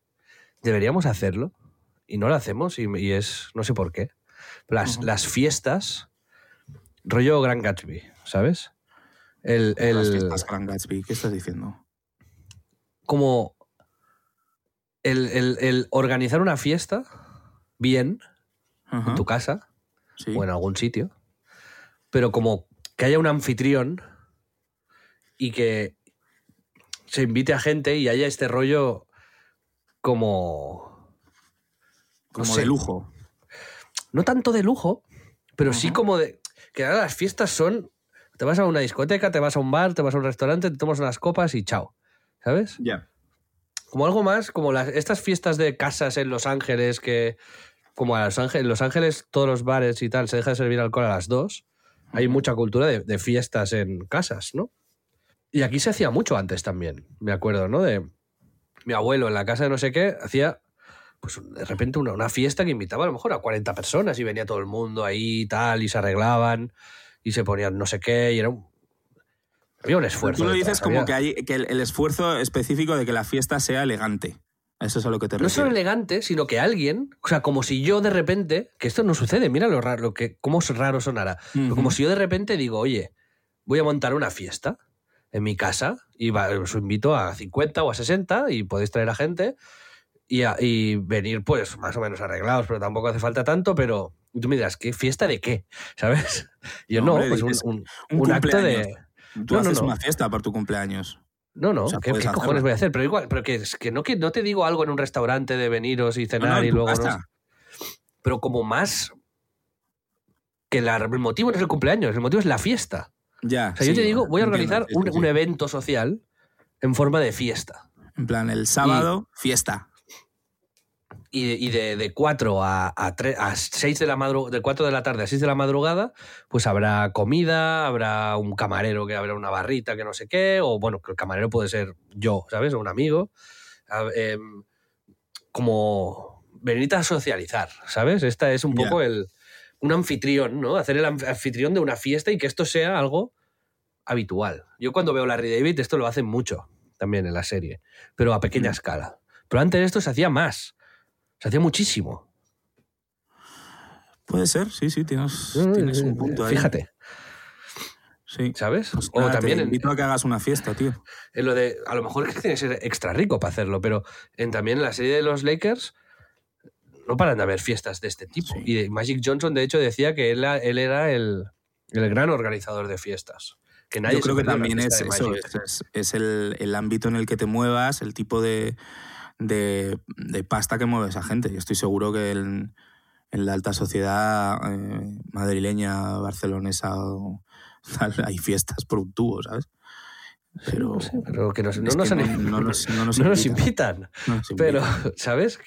deberíamos hacerlo. Y no lo hacemos, y, es. no sé por qué. Las, las fiestas, rollo Gran Gatsby, ¿sabes? El, el, las fiestas Gran Gatsby, ¿qué estás diciendo? Como el, organizar una fiesta bien en tu casa o en algún sitio, pero como que haya un anfitrión y que se invite a gente y haya este rollo como... como de lujo. No tanto de lujo, pero sí como de... Que ahora las fiestas son... Te vas a una discoteca, te vas a un bar, te vas a un restaurante, te tomas unas copas y chao. ¿Sabes? Ya. Como algo más, como las, estas fiestas de casas en Los Ángeles que... Como a Los Ángeles, en Los Ángeles todos los bares y tal se deja de servir alcohol a las dos hay mucha cultura de, fiestas en casas, ¿no? Y aquí se hacía mucho antes también, me acuerdo, ¿no? De mi abuelo en la casa de no sé qué, hacía pues de repente una, fiesta que invitaba a lo mejor a 40 personas y venía todo el mundo ahí y tal, y se arreglaban y se ponían no sé qué, y era un, había un esfuerzo. Tú lo dices como que hay que el, esfuerzo específico de que la fiesta sea elegante. Eso es a lo que te refieres. No solo elegante, sino que alguien, o sea, como si yo de repente, que esto no sucede, mira lo raro, lo que, cómo raro sonará, como si yo de repente digo, oye, voy a montar una fiesta en mi casa y os invito a 50 o a 60 y podéis traer a gente y, y venir pues más o menos arreglados, pero tampoco hace falta tanto, pero tú me dirás, ¿qué fiesta de qué? ¿Sabes? yo no, pues un, un, acto de... Tú haces una fiesta por tu cumpleaños. No, no, ¿qué, cojones voy a hacer? Pero igual, pero que, que, no, que no te digo algo en un restaurante de veniros y cenar y luego. No, pero como más. Que el motivo no es el cumpleaños, el motivo es la fiesta. Ya. O sea, yo te digo, voy a organizar un, evento social en forma de fiesta. En plan, el sábado, fiesta y, de, de, 4 a, a, 3, a 6 de la de 4 de la tarde a 6 de la madrugada, pues habrá comida, habrá un camarero que habrá una barrita que no sé qué, o bueno, que el camarero puede ser yo, ¿sabes? O un amigo. Em, como venir a socializar, ¿sabes? Esta es un poco el un anfitrión, ¿no? Hacer el anfitrión de una fiesta y que esto sea algo habitual. Yo cuando veo Larry David, esto lo hacen mucho también en la serie, pero a pequeña mm. escala. Pero antes esto se hacía más. Se hacía muchísimo. Puede ser, sí, sí, tienes, tienes un punto ahí. Fíjate. Sí. ¿Sabes? Pues o también. Te invito a que hagas una fiesta, tío. En lo de. A lo mejor es que tiene que ser extra rico para hacerlo, pero en, también en la serie de los Lakers no paran de haber fiestas de este tipo. Y Magic Johnson, de hecho, decía que él, él era el, el, gran organizador de fiestas. Que nadie Yo creo que también es eso, es, es el, el, ámbito en el que te muevas, el tipo de, de, pasta que mueve esa gente. Yo estoy seguro que en, la alta sociedad eh, madrileña, barcelonesa, hay fiestas por un tubo, ¿sabes? Pero, pero que nos, no, nos, invitan. Pero, ¿sabes?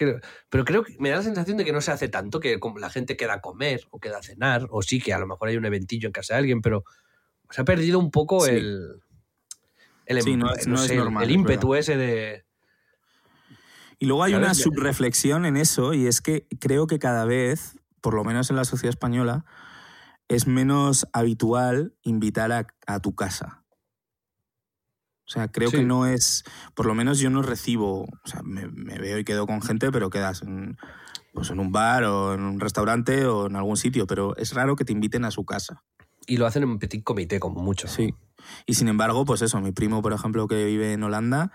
Pero creo que me da la sensación de que no se hace tanto, que la gente queda a comer o queda a cenar, o sí que a lo mejor hay un eventillo en casa de alguien, pero se ha perdido un poco el, el, el ímpetu ese de, y luego hay una subreflexión en eso, y es que creo que cada vez, por lo menos en la sociedad española, es menos habitual invitar a, tu casa. O sea, creo que no es, por lo menos yo no recibo, o sea, me, veo y quedo con gente, pero quedas en, pues en un bar o en un restaurante o en algún sitio, pero es raro que te inviten a su casa. Y lo hacen en un petit comité, como mucho. Sí. Y sin embargo, pues eso, mi primo, por ejemplo, que vive en Holanda,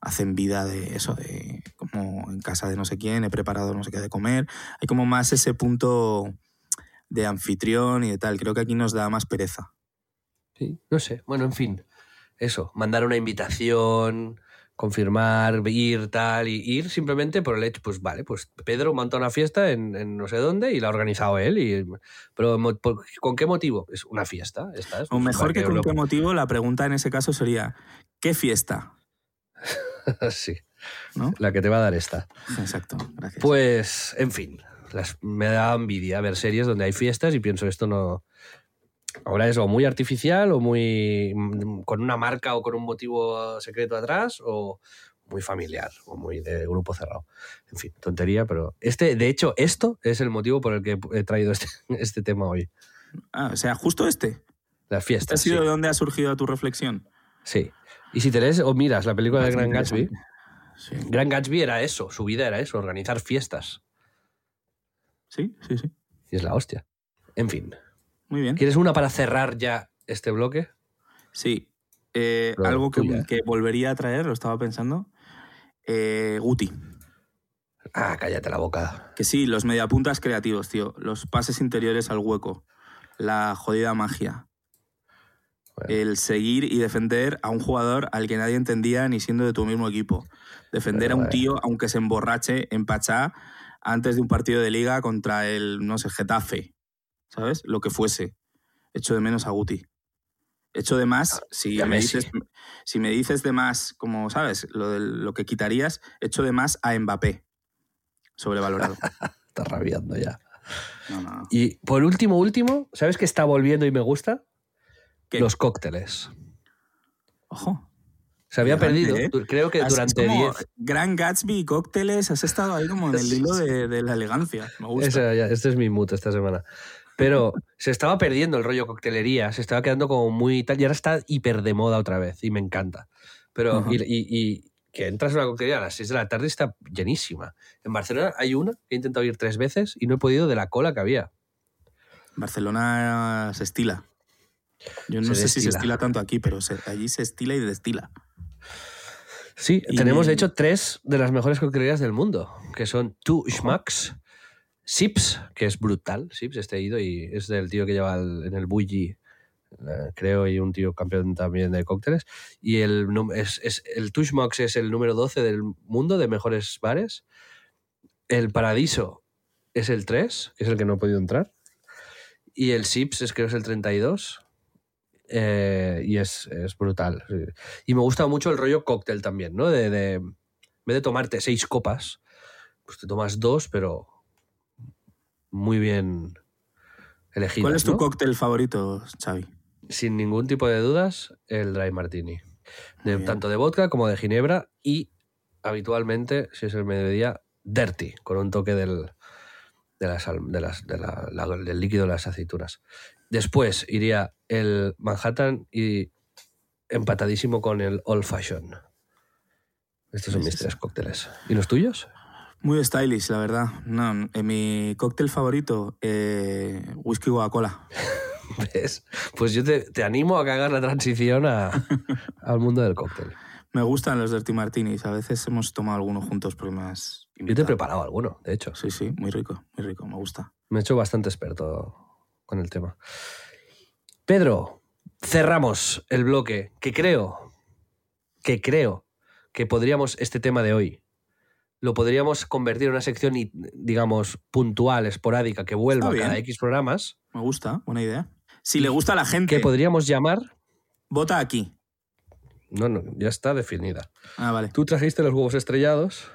hacen vida de eso, de como en casa de no sé quién, he preparado no sé qué de comer. Hay como más ese punto de anfitrión y de tal. Creo que aquí nos da más pereza. Sí, no sé. Bueno, en fin. eso, mandar una invitación, confirmar, ir, tal, y ir simplemente por el hecho, pues vale, pues Pedro monta una fiesta en, en no sé dónde y la ha organizado él. Y, pero por- ¿con qué motivo? Es una fiesta. Esta es, O pues, mejor que con qué motivo, la pregunta en ese caso sería, ¿qué fiesta? sí, ¿No? la que te va a dar esta. Exacto, gracias. Pues, en fin, las- me da envidia ver series donde hay fiestas y pienso esto no... Ahora es o muy artificial o muy... mm, con una marca o con un motivo secreto atrás o muy familiar o muy de grupo cerrado. En fin, tontería, pero... Este, de hecho, esto es el motivo por el que he traído este, este tema hoy. Ah, o sea, justo este. Las ¿Este ha fiestas. sido sí. de dónde ha surgido tu reflexión? Sí. Y si te lees o miras la película de Gran Gatsby. Sí. Gran Gatsby era eso, su vida era eso, organizar fiestas. sí, sí, sí. Y es la hostia. En fin. Muy bien. ¿Quieres una para cerrar ya este bloque? Sí. Eh, algo que volvería a traer, lo estaba pensando. Eh, Guti. Ah, cállate la boca. Que sí, los mediapuntas creativos, tío. Los pases interiores al hueco. La jodida magia. Bueno. El seguir y defender a un jugador al que nadie entendía ni siendo de tu mismo equipo. Defender Bueno, a un tío aunque se emborrache en Pachá antes de un partido de liga contra el, no sé, Getafe. ¿Sabes? Lo que fuese. Echo de menos a Guti. Echo de más, si y a me, dices, si me dices de más, como sabes, lo, del- lo que quitarías, echo de más a Mbappé. Sobrevalorado. Estás rabiando ya. No, no, no. Y por último, último, ¿sabes qué está volviendo y me gusta? ¿Qué? Los cócteles. Ojo. Se había perdido. ¿eh? Creo que durante es como 10. Gran Gatsby y cócteles, has estado ahí como en el hilo de, de la elegancia. Me gusta. Ese, ya- este es mi mood esta semana. Pero se estaba perdiendo el rollo coctelería, se estaba quedando como muy tal, y ahora está hiper de moda otra vez, y me encanta. Pero, y, y- y que entras a una coctelería a las 6 de la tarde y está llenísima. En Barcelona hay una que he intentado ir tres veces y no he podido de la cola que había. Barcelona se estila. Yo no Se sé si se estila tanto aquí, pero se- allí se estila y destila. Sí, Y- tenemos de hecho tres de las mejores coctelerías del mundo, que son Two Sips, que es brutal, Sips, este ido y es del tío que lleva el- en el Bulli, eh, creo, y un tío campeón también de cócteles. Y el, es, es- el Two es el número 12 del mundo de mejores bares. El Paradiso es el 3, que es el que no he podido entrar. Y el Sips es creo que es el 32. Eh, y es, es brutal. sí. Y me gusta mucho el rollo cóctel también, ¿no? De, de- en vez de tomarte seis copas, pues te tomas dos, pero muy bien elegidas. ¿Cuál es tu ¿no? cóctel favorito, Xavi? Sin ningún tipo de dudas, el dry martini. De, tanto de vodka como de ginebra y habitualmente, si es el mediodía, dirty, con un toque del, de las de las- de la- la- del líquido de las aceitunas. Después iría el Manhattan y empatadísimo con el Old Fashion. Estos son mis tres cócteles. ¿Y los tuyos? Muy stylish, la verdad. No, en mi cóctel favorito, eh, whisky Coca-Cola. ¿Ves? Pues yo te, te animo a que hagas la transición a- al mundo del cóctel. Me gustan los Dirty Martinis. A veces hemos tomado algunos juntos porque me has Yo te he preparado alguno, de hecho. Sí, sí, muy rico, muy rico, me gusta. Me he hecho bastante experto con el tema. Pedro, cerramos el bloque que creo, que creo que podríamos, este tema de hoy, lo podríamos convertir en una sección, y, digamos, puntual, esporádica, que vuelva cada X programas, Me gusta, buena idea. Si le gusta a la gente, que podríamos llamar... vota aquí. No, no, ya está definida. Ah, vale. Tú trajiste los huevos estrellados,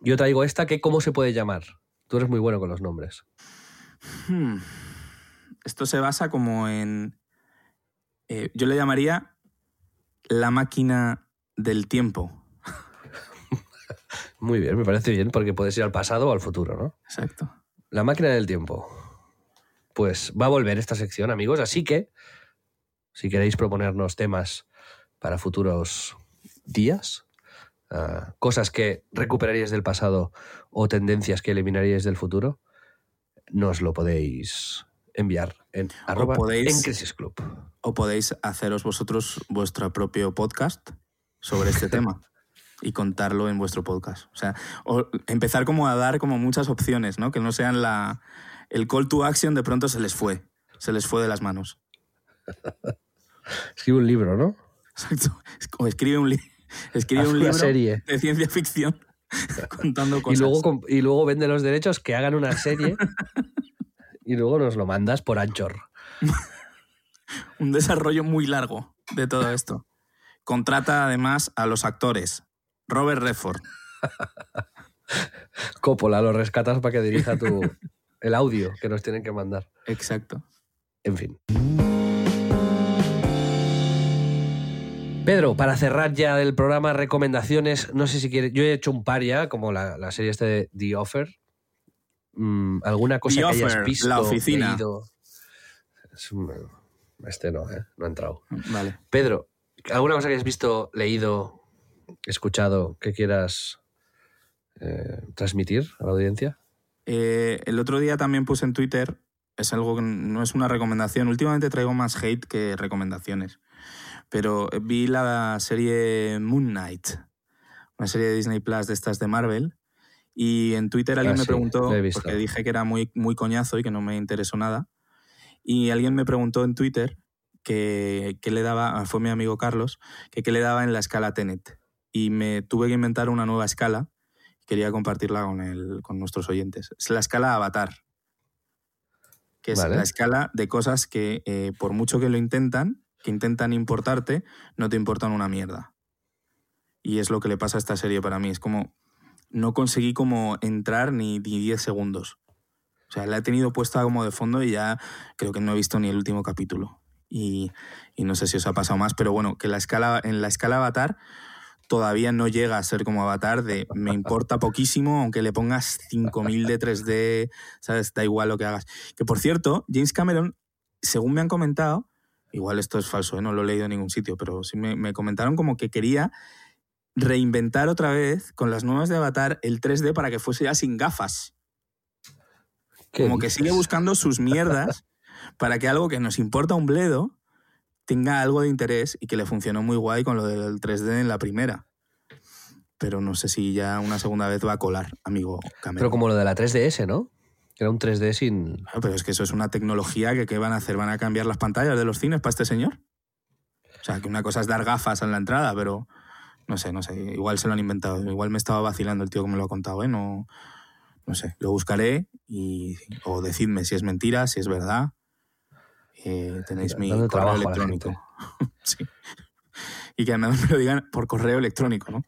yo traigo esta, que ¿cómo se puede llamar? Tú eres muy bueno con los nombres. Hmm. Esto se basa como en... eh, yo le llamaría la máquina del tiempo. Muy bien, me parece bien, porque puedes ir al pasado o al futuro, ¿no? Exacto. La máquina del tiempo. Pues va a volver esta sección, amigos, así que si queréis proponernos temas para futuros días, ah, cosas que recuperaríais del pasado o tendencias que eliminaríais del futuro, nos lo podéis enviar en arroba podéis- en Crisis Club. O podéis haceros vosotros vuestro propio podcast sobre este tema y contarlo en vuestro podcast. O sea, o empezar como a dar como muchas opciones, ¿no? Que no sean la... El call to action de pronto se les fue. Se les fue de las manos. Escribe un libro, ¿no? Exacto. O escribe un, li- escribe Haz un libro serie. de ciencia ficción contando Y luego, y luego vende los derechos, que hagan una serie y luego nos lo mandas por Anchor. Un desarrollo muy largo de todo esto. Contrata además a los actores. Robert Redford. Coppola, lo rescatas para que dirija tu, el audio que nos tienen que mandar. Exacto. En fin. Pedro, para cerrar ya el programa, recomendaciones. No sé si quieres. Yo he hecho un par ya, como la, la serie este de The Offer. Mm, ¿Alguna cosa The que hayas visto? La Oficina. leído? Este no, ¿eh? No ha entrado. Vale. Pedro, ¿alguna cosa que hayas visto, leído, escuchado, que quieras eh, transmitir a la audiencia? Eh, el otro día también puse en Twitter, es algo que no es una recomendación. Últimamente traigo más hate que recomendaciones. Pero vi la serie Moon Knight, una serie de Disney Plus de estas de Marvel. Y en Twitter alguien Ah, me sí, preguntó, porque dije que era muy, muy coñazo y que no me interesó nada. Y alguien me preguntó en Twitter que, que le daba, fue mi amigo Carlos, que qué le daba en la escala Tenet. Y me tuve que inventar una nueva escala quería compartirla con, el, con nuestros oyentes. Es la escala Avatar, que es Vale. la escala de cosas que eh, por mucho que lo intentan, que intentan importarte, no te importan una mierda. Y es lo que le pasa a esta serie para mí. Es como, no conseguí como entrar ni, ni 10 segundos. O sea, la he tenido puesta como de fondo y ya creo que no he visto ni el último capítulo. Y, y no sé si os ha pasado más, pero bueno, que la escala, en la escala Avatar todavía no llega a ser como Avatar de me importa poquísimo, aunque le pongas 5000 de 3D, ¿sabes? Da igual lo que hagas. Que por cierto, James Cameron, según me han comentado, igual esto es falso, ¿eh? no lo he leído en ningún sitio, pero sí me, me comentaron como que quería reinventar otra vez con las nuevas de Avatar el 3D para que fuese ya sin gafas. ¿Qué Como que sigue buscando sus mierdas para que algo que nos importa un bledo tenga algo de interés y que le funcionó muy guay con lo del 3D en la primera. Pero no sé si ya una segunda vez va a colar, amigo Cameron. Pero como lo de la 3DS, ¿no? Era un 3D sin. Ah, Pero es que eso es una tecnología que ¿qué van a hacer? ¿Van a cambiar las pantallas de los cines para este señor? O sea, que una cosa es dar gafas en la entrada, pero no sé, no sé. Igual se lo han inventado. Igual me estaba vacilando el tío que me lo ha contado, ¿eh? No, no sé. Lo buscaré y o decidme si es mentira, si es verdad. Eh, tenéis mi correo electrónico. sí. Y que además me lo digan por correo electrónico, ¿no?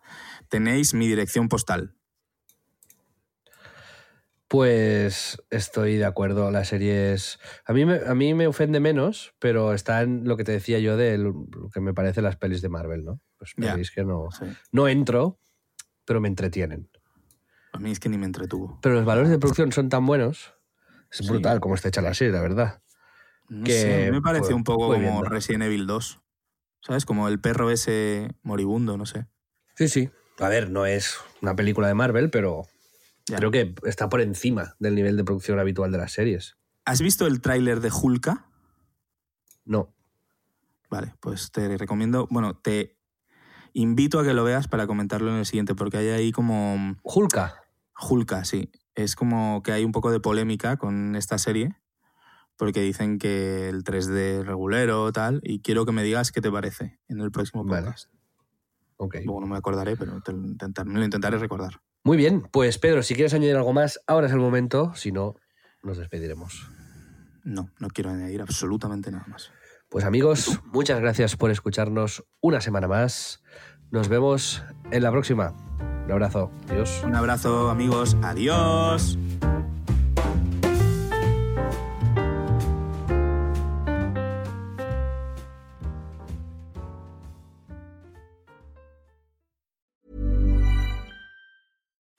Tenéis mi dirección postal. Pues estoy de acuerdo. La serie es. A mí, me, a mí me ofende menos, pero está en lo que te decía yo de lo que me parece las pelis de Marvel, ¿no? Pues que no, Sí. no entro, pero me entretienen. A mí es que ni me entretuvo. Pero los valores de producción son tan buenos. Es Sí. brutal cómo está hecha la serie, la verdad. No que sé, me pareció un poco como viendo. Resident Evil 2. ¿Sabes? Como el perro ese moribundo, no sé. Sí, sí. A ver, no es una película de Marvel, pero Ya. creo que está por encima del nivel de producción habitual de las series. ¿Has visto el tráiler de Hulka? No. Vale, pues te recomiendo, bueno, te invito a que lo veas para comentarlo en el siguiente, porque hay ahí como Hulka. Hulka, sí. Es como que hay un poco de polémica con esta serie, porque dicen que el 3D regulero, tal, y quiero que me digas qué te parece en el próximo Vale. podcast. Ok. Luego no me acordaré, pero te intentar- me lo intentaré recordar. Muy bien, pues Pedro, si quieres añadir algo más, ahora es el momento, si no, nos despediremos. No, no quiero añadir absolutamente nada más. Pues amigos, muchas gracias por escucharnos una semana más. Nos vemos en la próxima. Un abrazo. Adiós. Un abrazo, amigos. Adiós.